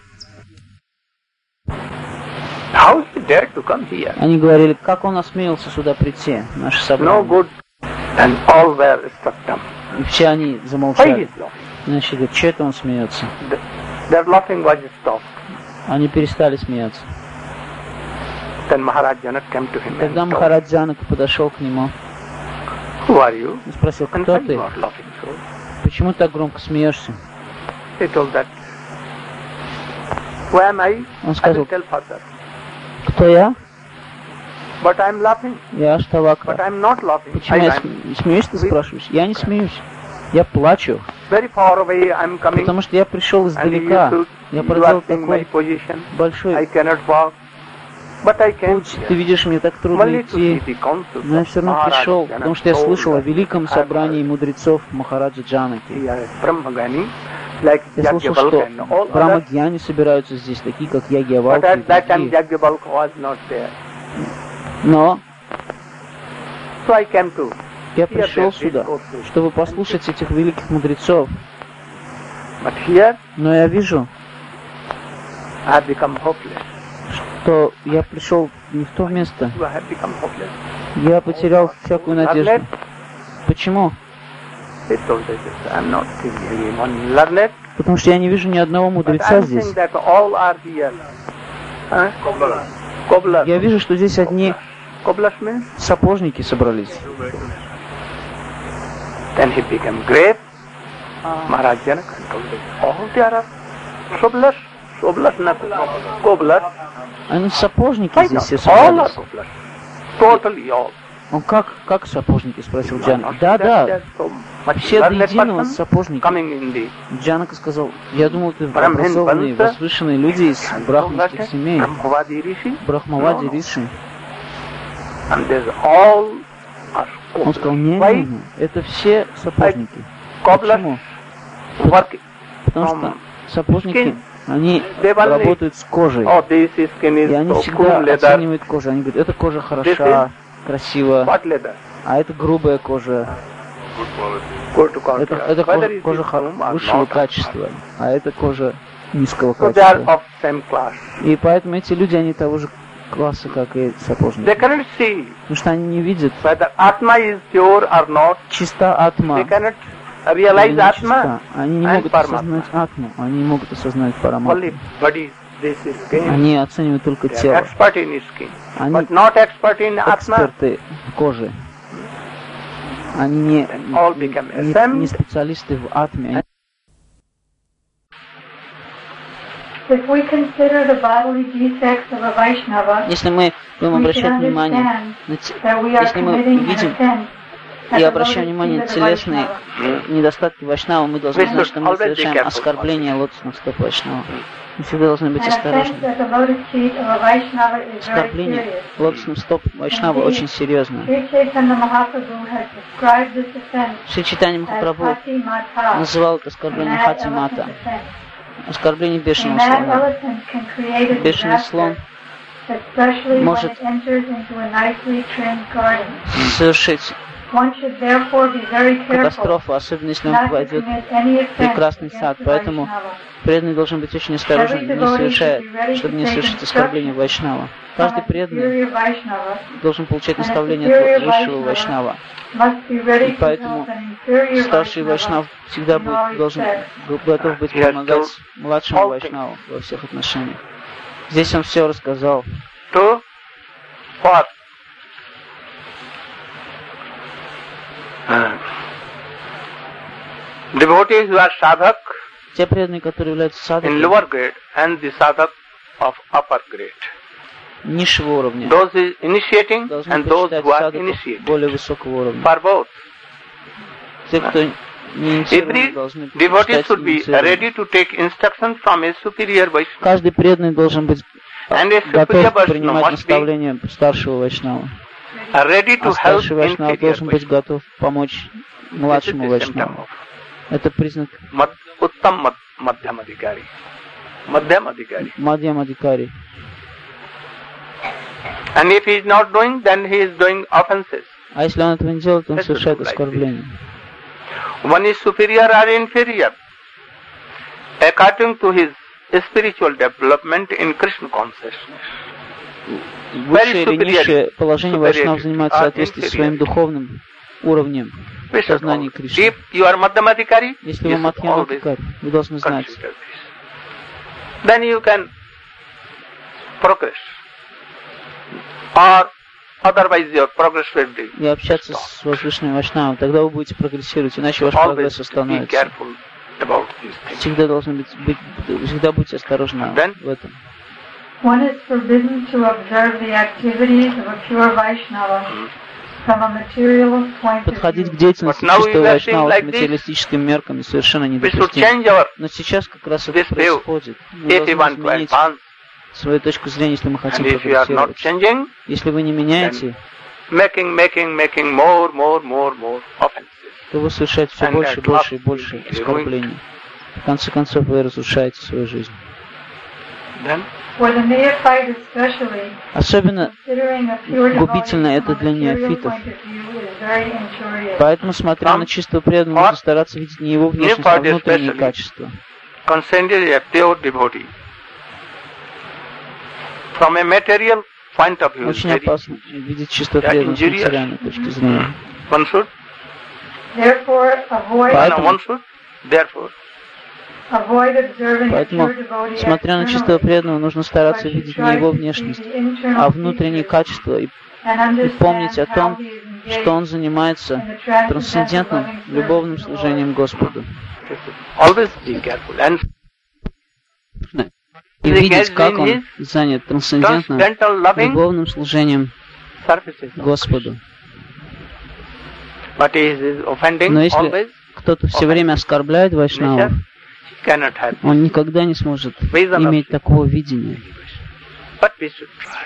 how he dared to come here Они говорили, как он осмелился сюда прийти, наше no собрание. good and all were struck dumb И все они замолчали. Значит, говорят, что это он смеется? their laughing was stopped Они перестали смеяться. then Maharaj Janak came to him Тогда and Махарадж Джанак подошел к нему who are you и спросил, and кто you ты? so Почему так громко смеешься? he told that who am I Он I сказал, will tell further кто я? But I am laughing Я but Аштавакра. I am not laughing Почему I я см- смеюсь, ты спрашиваешь? Я не смеюсь. Я плачу, very far away I am coming потому что я пришел издалека. Я проделал такой position I большой cannot walk but I came путь. Ты видишь, мне так трудно идти. Но я все равно пришел, потому что я слышал о великом собрании мудрецов Махараджа Джанаки. Я слышал, что others Брамагьяне собираются здесь, такие как Яги but Авалки и другие. Но я пришел сюда, чтобы послушать этих великих мудрецов. Но я вижу, что я пришел не в то место. Я потерял всякую надежду. Почему? Потому что я не вижу ни одного мудреца здесь. Я вижу, что здесь одни Cobblers means? сапожники собрались. Then he became grave. Maharaj Janaka told us, all are cobblers. Cobblers, not cobblers. Они сапожники здесь все собрались. Totally all. Он как, как сапожники, спросил Джанак. Да, да, все до единого сапожники. the Джанака сказал, я думал, Брахмин образованные, возвышенные люди из брахманских семей. Брахмавади, No, no. Риши. And there's all are Он сказал, не, не, не, это все сапожники. Почему? Потому что сапожники, они работают с кожей. Oh, И они всегда оценивают кожу. Они говорят, эта кожа хороша, красивая, а это грубая кожа. Это, это кожа, кожа высшего качества, а это кожа низкого качества. И поэтому эти люди, они того же класса, как и They сапожники. cannot see Потому что они не видят, whether Atma is pure or not. чиста атма They cannot realize не Atma. чиста. Они не and могут осознать атму, они не могут осознать параматму. Only body, this is skin. Они оценивают только They are тело. expert in skin. Они But not expert in Atma. эксперты в коже. Они не, all become не, не специалисты в атме. If Если мы будем we should обращать внимание understand на те- that we are если мы видим и обращаем внимание на телесные Vaishnava. недостатки Вайшнава, мы должны We знать, should что мы совершаем оскорбление лотосных стоп Вайшнава. Мы всегда должны быть осторожны. Оскорбление лотосным стоп Вайшнава очень серьезно. Sri Chaitanya Mahaprabhu has described this offense Шри Читани Махапрабху называл это оскорбление Хати Мата. Оскорбление бешеного слона. Бешеный слон может совершить One should therefore be very careful катастрофу, особенно если он not to войдет offense прекрасный сад. the Поэтому преданный должен быть очень осторожен, не совершая, чтобы не совершить оскорбление Вайшнава. Каждый преданный должен получать наставление от высшего Вайшнава. И to поэтому Старший Вайшнав всегда будет, должен готов быть помогать to младшему Вайшнаву во всех отношениях. Здесь он все рассказал. To what? Uh, devotees who are sadhak Те преданные, которые являются in садхаками lower grade and the sadhak of upper grade. низшего уровня, Those is initiating должны and those почитать who are садхаков initiated. более высокого уровня. For both. Те, кто не инициированы, Every должны devotee почитать should be инициированных. ready to take instruction from a superior Vaishnava. Каждый преданный должен быть а, And a superior готов Vaishnava принимать must be наставления старшего Вайшнава. Ready to А help старший Вайшнав inferior должен быть Vaishnava. готов помочь This is младшему the symptom Вайшнаву. of Это признак Mad, Uttam Mad, Madhyam Adhikari. Madhyam Adhikari. Мадьям Адикари. And if he is not doing, then he is doing offenses. А если он этого не делает, он That's совершает like оскорбление. One is superior or inferior according to his spiritual development in Krishna consciousness. Высшее или низшее положение Вайшнав занимает в or соответствии с своим духовным уровнем. All- Кришны. Если вы Адикари, вы должны знать. Then you can progress. Or otherwise your progress will be и общаться с возвышенным Вайшнавом, тогда вы будете прогрессировать, иначе ваш прогресс остановится. Всегда должны быть, быть всегда будьте осторожны в этом. One is forbidden to observe the activities of a pure Vaishnava from a material point of Подходить к view. деятельности But now чистого we are Вайшнава seeing с материалистическими мерками совершенно We should недопустимо. change our Но сейчас как раз это происходит. Мы должны изменить advance. свою точку зрения, если мы хотим And if you are not прогрессировать. changing, Если вы не меняете, making, making, making more, more, more, more offenses. то вы совершаете все And больше больше и last больше you will be оскорблений. В конце концов, вы разрушаете свою жизнь. Then For the neophyte especially, Особенно Губительно это для неофитов. Поэтому, смотря на чистого преданного, нужно стараться видеть не его внешность, а внутренние качества. consider a pure devotee. From a material point of view, Очень very- опасно видеть с injurious. материальной точки зрения. Поэтому- Поэтому, смотря на чистого преданного, нужно стараться видеть не его внешность, а внутренние качества, и и помнить о том, что он занимается трансцендентным, любовным служением Господу. И видеть, как он занят трансцендентным, любовным служением. Господу. Но если кто-то все время оскорбляет вайшнавов. Он никогда не сможет иметь такого видения. But we should try.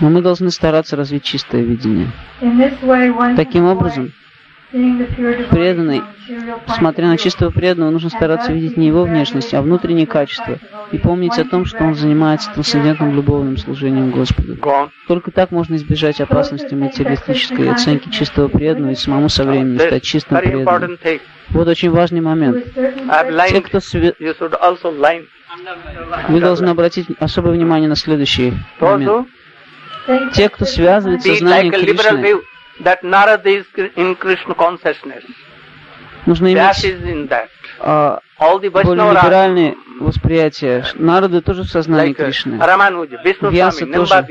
Но мы должны стараться развить чистое видение. Таким образом, преданный, смотря на чистого преданного, нужно стараться видеть не его внешность, а внутренние качества, и помнить о том, что он занимается трансцендентным любовным служением Господу. Только так можно избежать опасности материалистической оценки чистого преданного и самому со временем стать чистым преданным. Вот очень важный момент. Те, кто све-. Вы должны обратить особое внимание на следующий момент. Те, кто связывает сознание Кришны, that Narada is in Krishna consciousness. нужно иметь is in that. а, All the более либеральное восприятие. Народы тоже в сознании like uh, Кришны. Swami, тоже.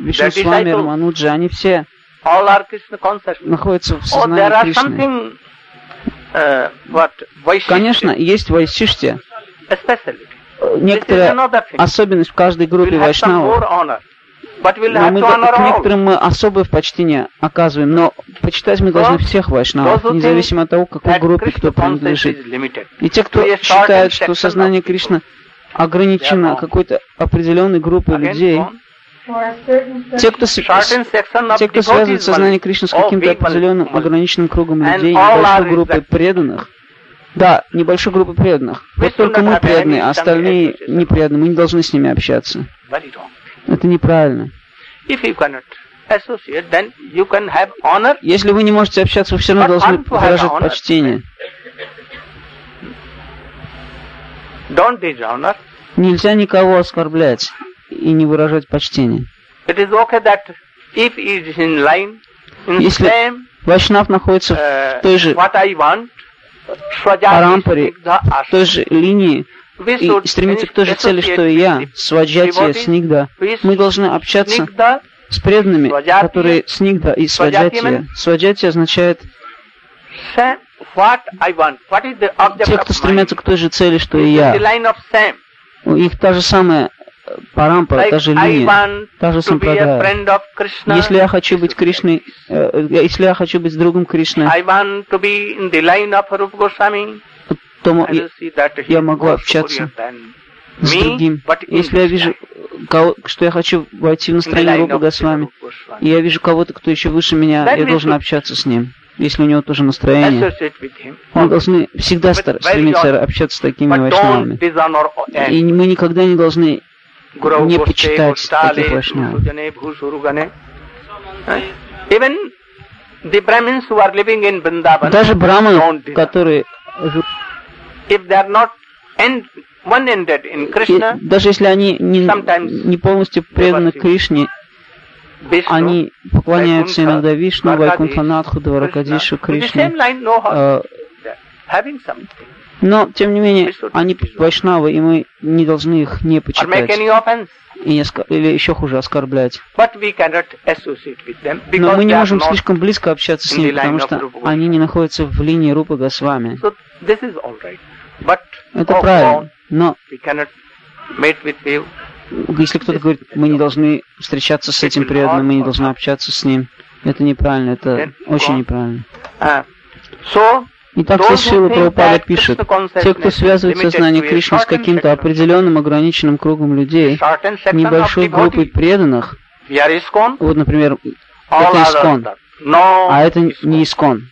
Вишну Свами, Рамануджи, они все all are Krishna consciousness. находятся в Oh, there сознании Кришны. something, uh, what, Конечно, есть э, is некоторая особенность в каждой группе вайшнавов. Но мы к некоторым мы особое почтение оказываем, но почитать мы должны всех вайшнавов, независимо от того, какой группе кто принадлежит. И те, кто считает, что сознание. Кришны ограничено какой-то определенной группой людей, те, кто, те, кто связывает сознание. Кришны с каким-то определенным ограниченным кругом людей, небольшой группой преданных, да, небольшой группой преданных. Вот только мы преданные, а остальные association. не преданные, мы не должны с ними общаться. Это неправильно. If you cannot associate, then you can have honor. Если вы не можете общаться, вы все равно должны выражать почтение. Don't dishonor. Нельзя никого оскорблять и не выражать почтение. It is okay that if it is in line, in Если same, Вайшнав находится uh, в той же want, в той же линии и should стремится к той же цели, что и я, сваджатия, снигда. Мы должны общаться с преданными, которые снигда и сваджатия. Сваджатия означает те, кто стремятся к той же цели, что и я. У них та же самая парампара, Like та же линия, та же сампрадая. Если я хочу быть Кришной, э, э, если я хочу быть другом Кришны, то я могу общаться с другим. Если я вижу, кого- что я хочу войти в настроение Рупа Госвами, и я вижу кого-то, кто еще выше меня, я должен общаться с ним, если у него тоже настроение. Мы должны всегда стремиться общаться с такими вайшнавами. И мы никогда не должны не почитать таких вайшнавов. Даже браманы, которые И даже если они не, не полностью преданы Кришне, они поклоняются иногда Вишну, Вайкунтханатху, Дваракадишу, Кришне. something. Но, тем не менее, они вайшнавы, и мы не должны их не почитать. И не или еще хуже, оскорблять. Но мы не можем слишком близко общаться с ними, потому что они не находятся в линии Рупы Госвами. Это правильно. Но если кто-то говорит, мы не должны встречаться с этим преданным, мы не должны общаться с ним, это неправильно, это очень неправильно. Итак, здесь Шила Прабхупада пишет, те, кто связывает сознание Кришны с каким-то определенным ограниченным кругом людей, небольшой группой преданных, вот, например, all это Искон, а это не Искон,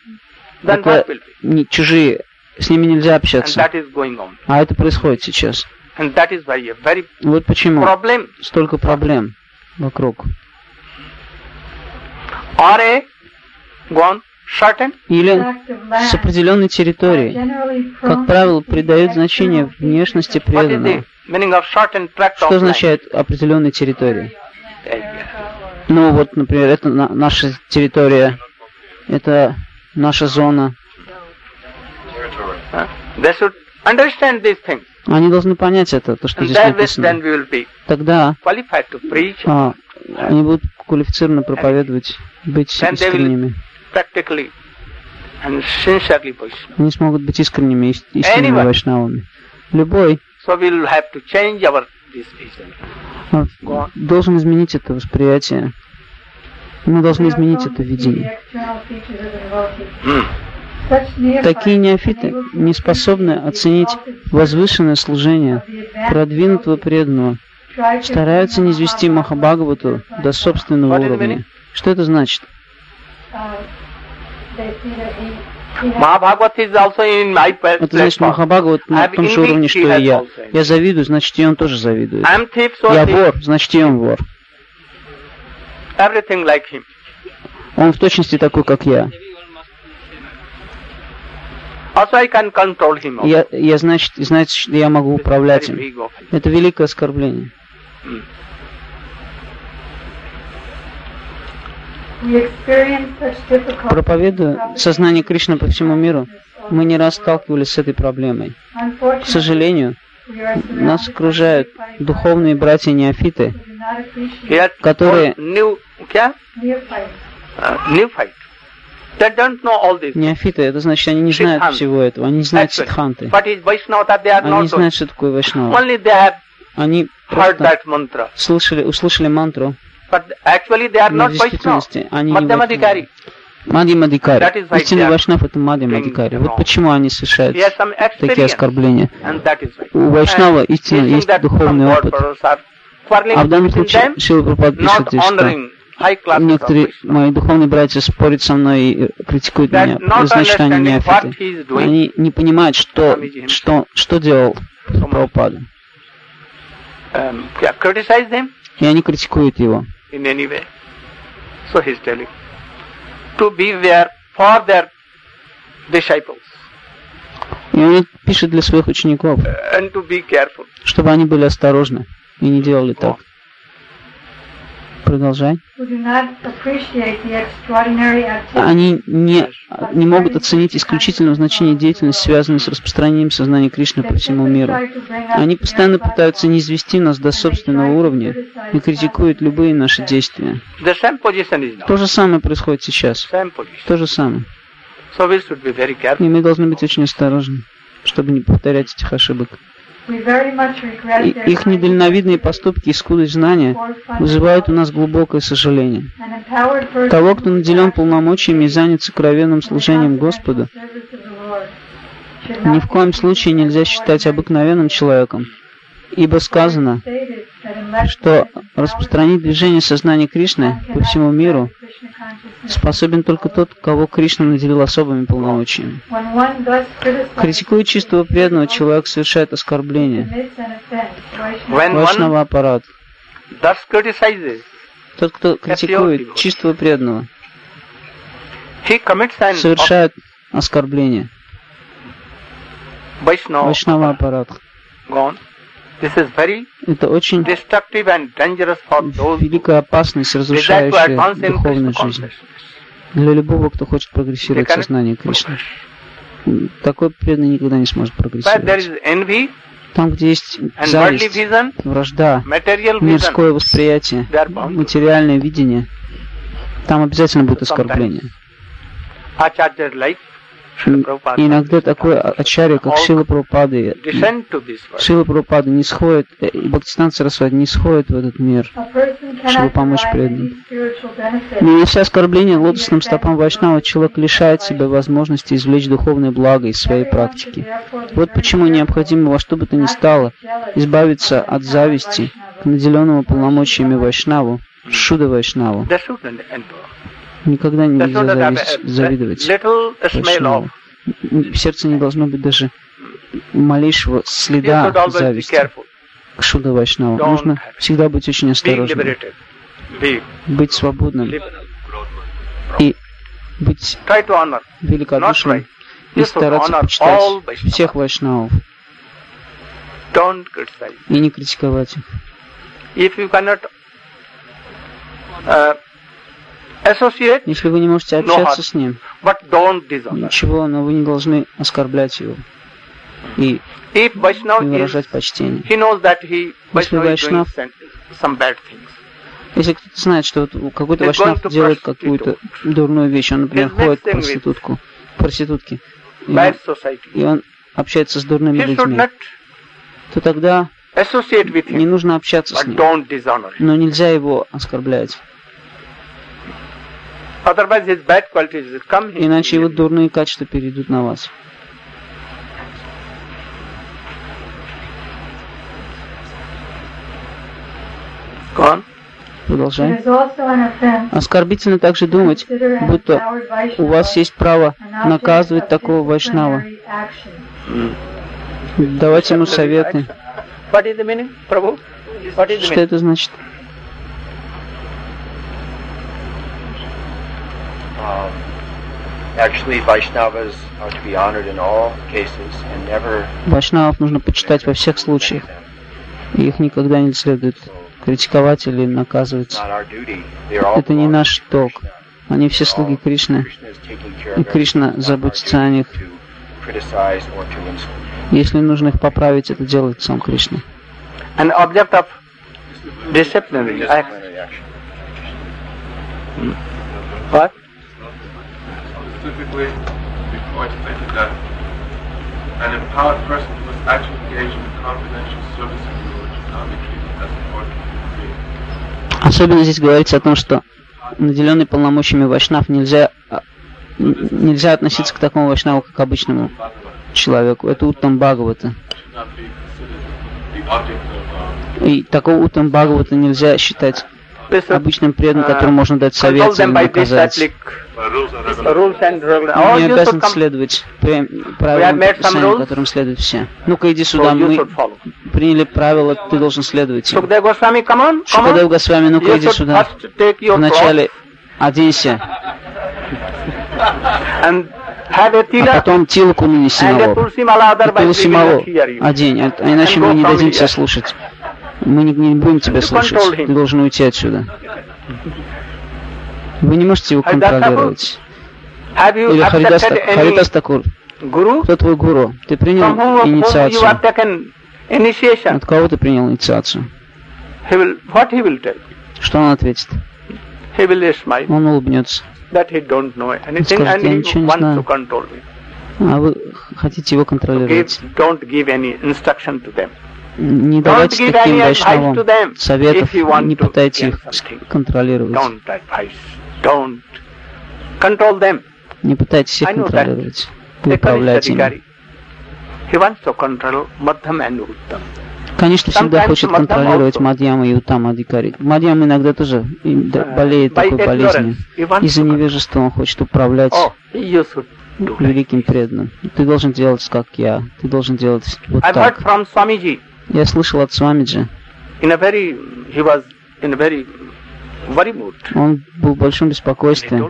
это не чужие, с ними нельзя And общаться, that is going on. а это происходит сейчас. And that is why a very Вот почему problem столько проблем вокруг. Или с определенной территории, как правило, придают значение внешности преданного. Что означает определенной территории? Area. Ну вот, например, это на- наша территория, это наша зона. They should understand these things. Они должны понять это, то, что And здесь написано. we will be Тогда qualified to preach а, они будут квалифицированно проповедовать, быть Then they will- искренними. practically and sincerely Vaishnava. Они смогут быть искренними, ис- истинными Anyone. вайшнавами. Любой So we will have to change our this vision. должен изменить это восприятие. Мы должны изменить это видение. Hmm. Такие неофиты не способны оценить возвышенное служение продвинутого преданного, стараются не извести Махабхагавату до собственного уровня. Что это значит? Это значит. Махабхагават на том же уровне, что и я. Я завидую, значит, и он тоже завидует. Я вор, значит, и он вор. Он в точности такой, как я. Я, я значит, значит, что я могу управлять им. Это великое оскорбление. Проповедуя сознание Кришны по всему миру, мы не раз сталкивались с этой проблемой. К сожалению, нас окружают духовные братья-неофиты, Here, Которые- неофиты, это значит, они не знают всего этого, они не знают are Они not не знают, что такое вайшнава. Они слышали, услышали мантру, но в действительности они не Madhyamadikari. Мадхи Мадикари. That is why Истинный вайшнав это Мадхи doing Мадикари. Вот почему они совершают такие оскорбления. У вайшнава истинно есть духовный опыт. А в данном случае Шила Прабхупад пишет здесь, что некоторые мои духовные братья спорят со мной и критикуют меня, значит, они неофиты. Они не понимают, что, что, что делал Прабхупада. Um, И они критикуют его. in any way. So he is telling to beware for their disciples И он пишет для своих учеников, and to be careful. чтобы они были осторожны и не делали так. Продолжай. Они не, не могут оценить исключительное значение деятельности, связанной с распространением сознания Кришны по всему миру. Они постоянно пытаются не извести нас до собственного уровня и критикуют любые наши действия. То же самое происходит сейчас. То же самое. И мы должны быть очень осторожны, чтобы не повторять этих ошибок. И их недальновидные поступки и скудость знания вызывают у нас глубокое сожаление. Того, кто наделен полномочиями и занят сокровенным служением Господу, ни в коем случае нельзя считать обыкновенным человеком, ибо сказано, что распространить движение сознания Кришны по всему миру способен только тот, кого Кришна наделил особыми полномочиями. Критикуя чистого преданного, человек совершает оскорбление. One аппарат. Тот, кто критикует чистого преданного, совершает оскорбление. Вайшнава аппарат. Это очень великая опасность, разрушающая духовную жизнь. Для любого, кто хочет прогрессировать в сознании Кришны. Такой преданный никогда не сможет прогрессировать. Там, где есть зависть, вражда, мирское восприятие, материальное видение, там обязательно будет оскорбление. И иногда такой ачарья, как Шила Прабхупады, this world. Шила Прабхупада не сходит, э, и Бхактисиданта Сарасвати не сходит в этот мир. чтобы помочь преданным. Не неся оскорбления лотосным стопам Вайшнава, человек лишает себя возможности извлечь духовное благо из своей практики. Вот почему необходимо во что бы то ни стало избавиться от зависти к наделенному полномочиями Вайшнаву, Шуда Вайшнаву. Никогда нельзя shouldn't have завис- a завидовать of. В сердце не должно быть даже малейшего следа зависти к Шуда Вайшнаву. Нужно всегда быть очень осторожным, быть свободным. И быть великодушным. и стараться почитать всех вайшнавов и не критиковать их. If you cannot uh, associate, Если вы не можете общаться с ним, ничего, но вы не должны оскорблять его и не выражать почтение. Если things. Если кто-то знает, что вот какой-то вайшнав делает какую-то дурную вещь, он, например, ходит к проститутку, проститутки, и он, и он общается с дурными людьми, то тогда не нужно общаться с ним. Но нельзя его оскорблять, Otherwise his bad qualities will come here. Иначе его дурные качества перейдут на вас. It Продолжаем. is also an offense Оскорбительно также думать, будто у вас есть право наказывать такого вайшнава, давать ему советы. Что это значит? Um, actually, Vaishnavas are to be honored in all cases and never Вайшнавов нужно почитать во всех случаях, и их никогда не следует критиковать или наказывать. Это не наш долг. Они все слуги Кришны. И Кришна заботится о них. Если нужно их поправить, это делает сам Кришна. An object of disciplinary act. Disciplinary action. What? Specifically, I stated that an empowered person who is actually engaged in confidential service Lord should not be treated as an ordinary. Особенно здесь говорится о том, что наделенный полномочиями вайшнав нельзя, а, нельзя относиться к такому вайшнаву, как к обычному человеку. Это Уттам Бхагавата. Uh, И такого Уттам Бхагавата нельзя считать обычным преданным, uh, которому можно дать совет или наказать. Oh, не обязан следовать правилам rules. которым следуют все. Ну-ка, иди сюда, мы приняли правила, ты должен следовать им. Шукадев. Госвами, ну-ка иди сюда. Вначале оденься, а потом тилку нанеси на лоб. И otherwise Тулси we will Малу not hear you. одень, а а иначе And мы не дадим тебя слушать. Мы не, не будем тебя слушать. Ты должен уйти отсюда. Вы не можете его контролировать. Или Харидас, Харидас Такур. Кто твой гуру? Ты принял инициацию. От кого ты принял инициацию? Что он ответит? Он улыбнется. anything скажет, «Я ничего не знаю». А вы хотите его контролировать. Не давайте таким вайшнавам советов, не пытайтесь их контролировать. Не пытайтесь их контролировать. Управлять ими. Конечно, всегда хочет контролировать. Мадьяма и Утама Адикари. Мадьям иногда тоже Uh, болеет такой болезнью. Из-за невежества он хочет управлять Oh, великим преданным. Ты должен делать, как я. Ты должен делать вот так. Я слышал от Свамиджи. in a very, he was in a very worry mood. Он был в большом беспокойстве.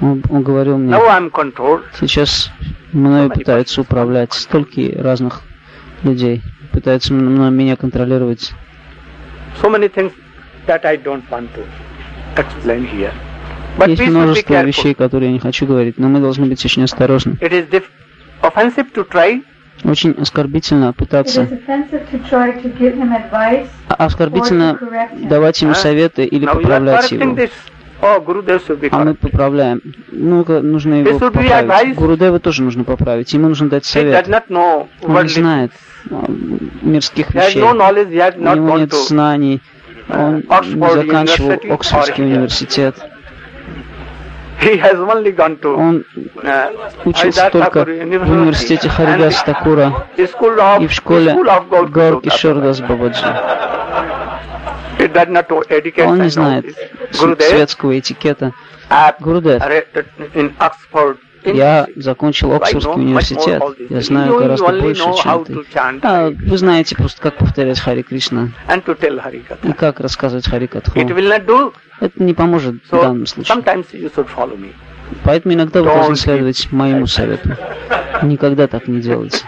Он, он говорил мне, Now I'm controlled. сейчас мною пытаются управлять столько разных людей. Пытаются мной меня контролировать. So many things that I don't want to explain here. But Есть множество вещей, которые я не хочу говорить, но мы должны быть очень осторожны. It is dif- offensive to try Очень оскорбительно пытаться, advice а оскорбительно давать ему А? советы или поправлять его. this. Oh, А мы поправляем. Ну-ка, нужно его поправить. advice. Гурудева тоже нужно поправить. Ему нужно дать совет. Он не знает а, мирских вещей. У него нет знаний. Он не заканчивал Оксфордский университет. He has only gone to Он uh, учился только в университете Харидас Такура и в школе Горки Шордас Бабаджи. Он не знает светского этикета. Гурудев, я закончил Оксфордский университет. Я знаю гораздо больше, чем ты. А, вы знаете просто, как повторять Хари Кришна и как рассказывать Хари Катху. Это не поможет в данном случае. Поэтому иногда вы должны следовать моему совету. Никогда так не делайте.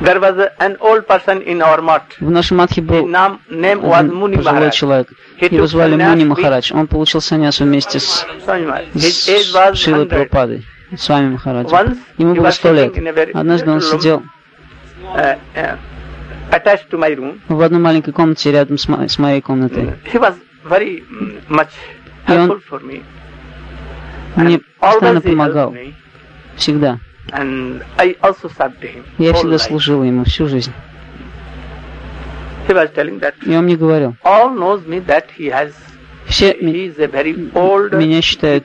There was a, an old person in our mat. В нашем матхе был пожилой человек. Его звали Муни Махарадж. Он получил саньяс вместе с, с Шилой 100. Прабхупадой, с вами Махараджем. Ему было сто лет. Однажды он сидел my room. в одной маленькой комнате рядом с, мо- с моей комнатой. И он-. Мне постоянно помогал. Всегда. Я всегда служил ему всю жизнь. И он мне говорил, все меня считают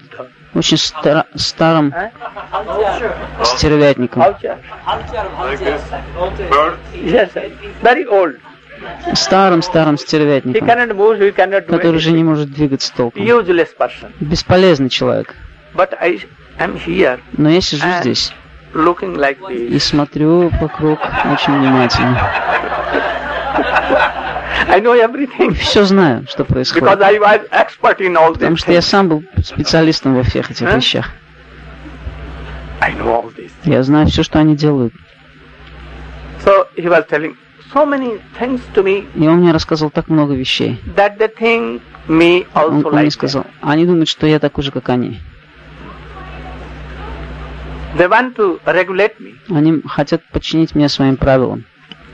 очень стара- старым стервятником. Старым-старым стервятником, который уже не может двигаться толком. Бесполезный человек. Но я сижу А. здесь и смотрю вокруг очень внимательно. I know everything Все знаю, что because происходит. I was expert in all Потому these что я сам был специалистом во всех этих А? вещах. I know all this. Я знаю все, что они делают. So he was telling so many things to me И он мне рассказывал так много вещей. that they think me Он, also он мне like сказал, that. они думают, что я такой же, как они. They want to regulate me. Они хотят подчинить меня своим правилам.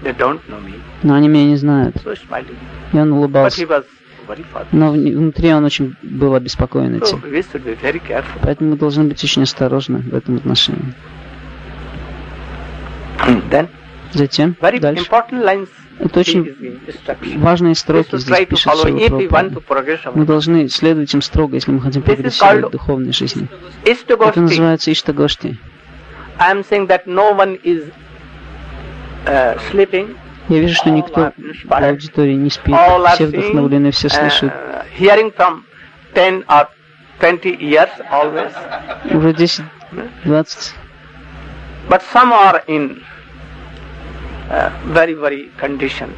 They don't know me. Но они меня не знают. So smiling. И он But улыбался. he was very. Но внутри он очень был обеспокоен So этим. we should be very careful. Поэтому мы должны быть очень осторожны в этом отношении. Then Затем, very дальше. important lines Это очень важные строки здесь пишет Мы должны следовать им строго, если мы хотим прогрессировать в духовной жизни. Это называется Иштагошти. Sleeping. Я вижу, что никто в аудитории не спит. Все вдохновлены, все слышат. hearing from 10 or 20 years always. Уже 10, 20. But some are in very, very condition.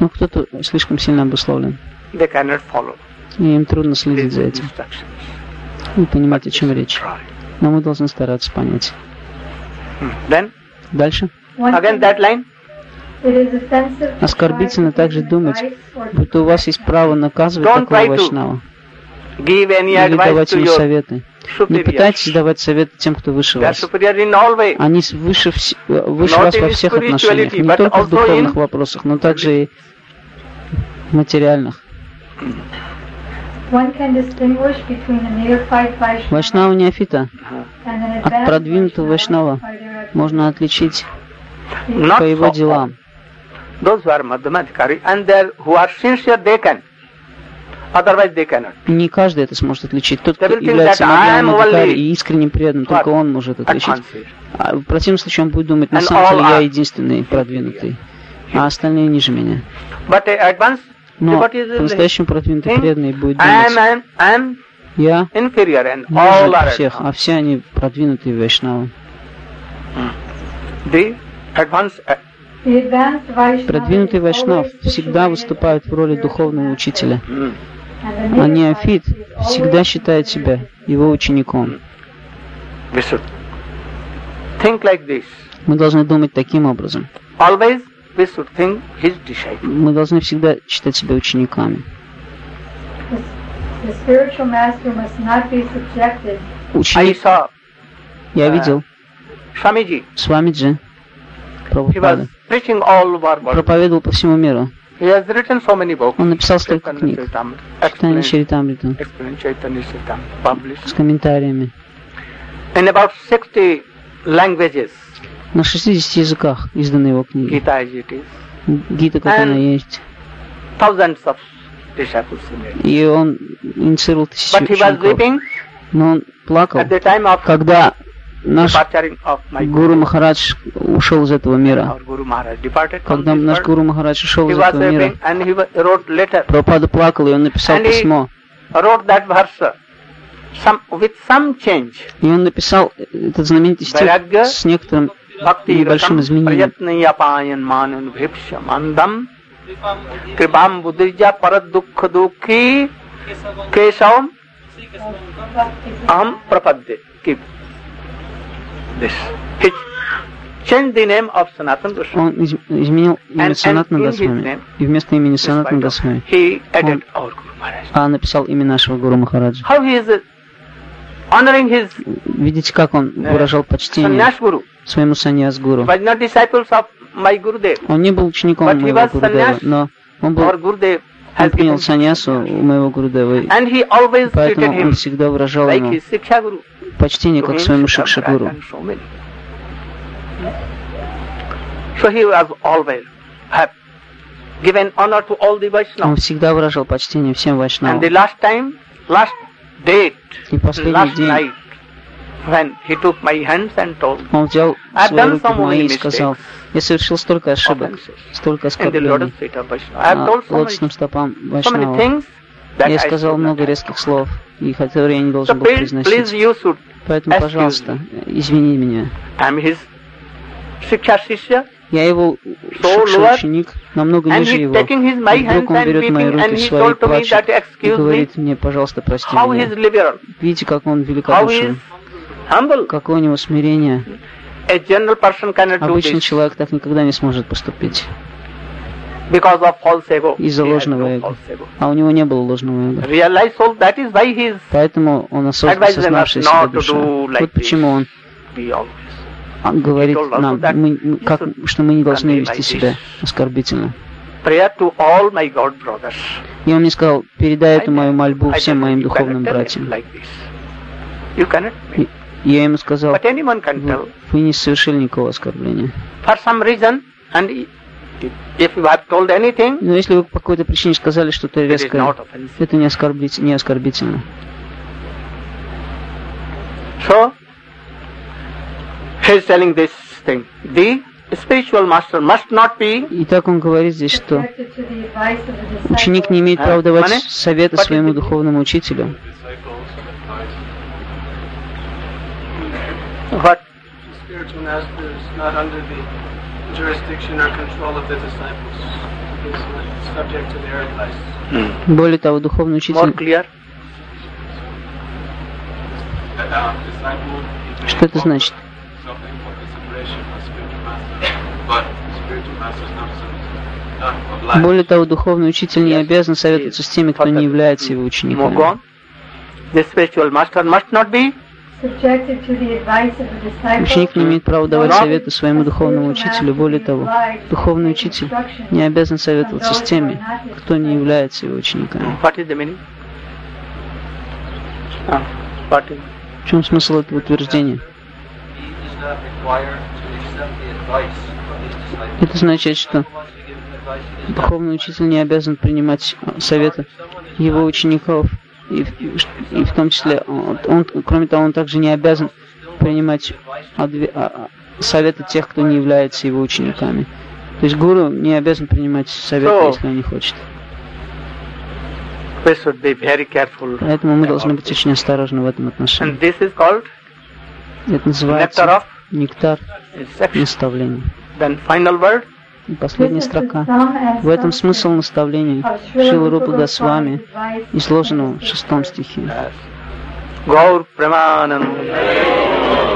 Но кто-то слишком сильно обусловлен. They cannot follow И им трудно следить за этим. И понимать, о чем речь. Try. Но мы должны стараться понять. Then, Дальше. Again that line. It is offensive to Оскорбительно также думать, будто у вас есть право наказывать Don't такого вайшнава. Или давать your советы. Не пытайтесь давать советы тем, кто выше вас. Они выше, вс- выше вас во всех отношениях. Не только в духовных вопросах, но также и в материальных. Вайшнава неофита от продвинутого вайшнава можно отличить по его делам. Those who are Madhyamadhikari and who are sincere, they can. Otherwise, they cannot. Не каждый это сможет отличить. Тот, кто They will think является that I am Мадхьямадхикари only и искренним преданным, только он может отличить. Advanced. А в противном случае он будет думать, на самом all деле я are- единственный продвинутый, а остальные ниже меня. Advanced Но по-настоящему продвинутый преданный будет думать, я ниже all are всех, а все они продвинутые вайшнавы. Uh, Продвинутый вайшнав всегда выступает в роли духовного учителя, mm, а неофит всегда считает себя его учеником. Мы должны думать таким образом. Мы должны всегда считать себя учениками. Ученик, я видел, Swamiji. с вами же, He Прабхупада, проповедовал по всему миру. Он написал столько книг. Читание Чаритамрита с комментариями. in about 60 languages. На 60 языках изданы его книги. Гита, как она есть. И он инициировал тысячи учеников. Но он плакал, когда наш Гуру Махарадж ушел из этого мира. Когда наш. Гуру Махарадж ушел из этого мира. Прабхупада плакал, и он написал письмо. И он написал этот знаменитый стих с некоторым небольшим изменением. prayatnayapayan manun bhipsha mandam kripam buddhija parad dukkha this. His changed the name of Sanatan Goswami. Он из- изменил имя Санатана Госвами. И вместо имени Санатана Госвами He Maharaj. а написал имя нашего Гуру Махараджа. How he is uh, honoring his Видите, как он выражал почтение своему саньяс Гуру. Was not disciples of my Gurudev. Он не был учеником he моего Гурудева, но он был, он принял саньясу у моего Гурудева. he Поэтому он всегда выражал ему. Почтение как him, своему Shikha Шикша Maharaj Гуру. and so many. So he was always have given honor to all the Он всегда выражал почтение всем вайшнавам. И последний день он взял свои руки в мои и сказал, я совершил столько ошибок, столько оскорблений на лотосным стопам so Я I сказал много резких слов, и которые я не должен был произносить. Поэтому, пожалуйста, извини меня. Я его lower, ученик, намного ниже его. И вдруг он берет мои руки свои, плачет и говорит мне, пожалуйста, прости меня. Видите, как он великодушен, какое у него смирение. Обычный человек так никогда не сможет поступить. because of false ego. Из-за ложного эго. А у него не было ложного эго. Поэтому он осоз- Advise them осознавшая not себя душа. Вот почему он а, говорит нам, мы- как- что мы не должны вести себя оскорбительно. И он мне сказал, передай эту мою мольбу всем моим духовным братьям. И я ему сказал, вы, вы не совершили никакого оскорбления. For some reason, and if you have told anything, Но если вы по какой-то причине сказали что-то резкое, это не, оскорбить, не оскорбительно. So, he is telling this thing. The spiritual master must not be И так он говорит здесь, что ученик не имеет А, права давать советы своему духовному учителю. What Spiritual master is not under the jurisdiction or control of the disciples. He is not subject to their advice. Более того, духовный more учитель, um, что это значит? Более того, духовный учитель не обязан советоваться с теми, кто не является его Move Ученик не имеет права давать советы своему духовному учителю. Более того, духовный учитель не обязан советоваться с теми, кто не является его учениками. Ah, В чем смысл этого утверждения? Это означает, что духовный учитель не обязан принимать советы его учеников, и, в- и в том числе, он, он- кроме того, он также не обязан принимать адве- а- а, советы тех, кто не является его учениками. То есть гуру не обязан принимать советы, So- если он не хочет. Поэтому мы должны быть очень осторожны в этом отношении. Это называется нектар наставления. Then final word. Последняя строка. В этом смысл наставления Шилы Рупа Госвами, изложенного в шестом стихе. Gaur Premanand.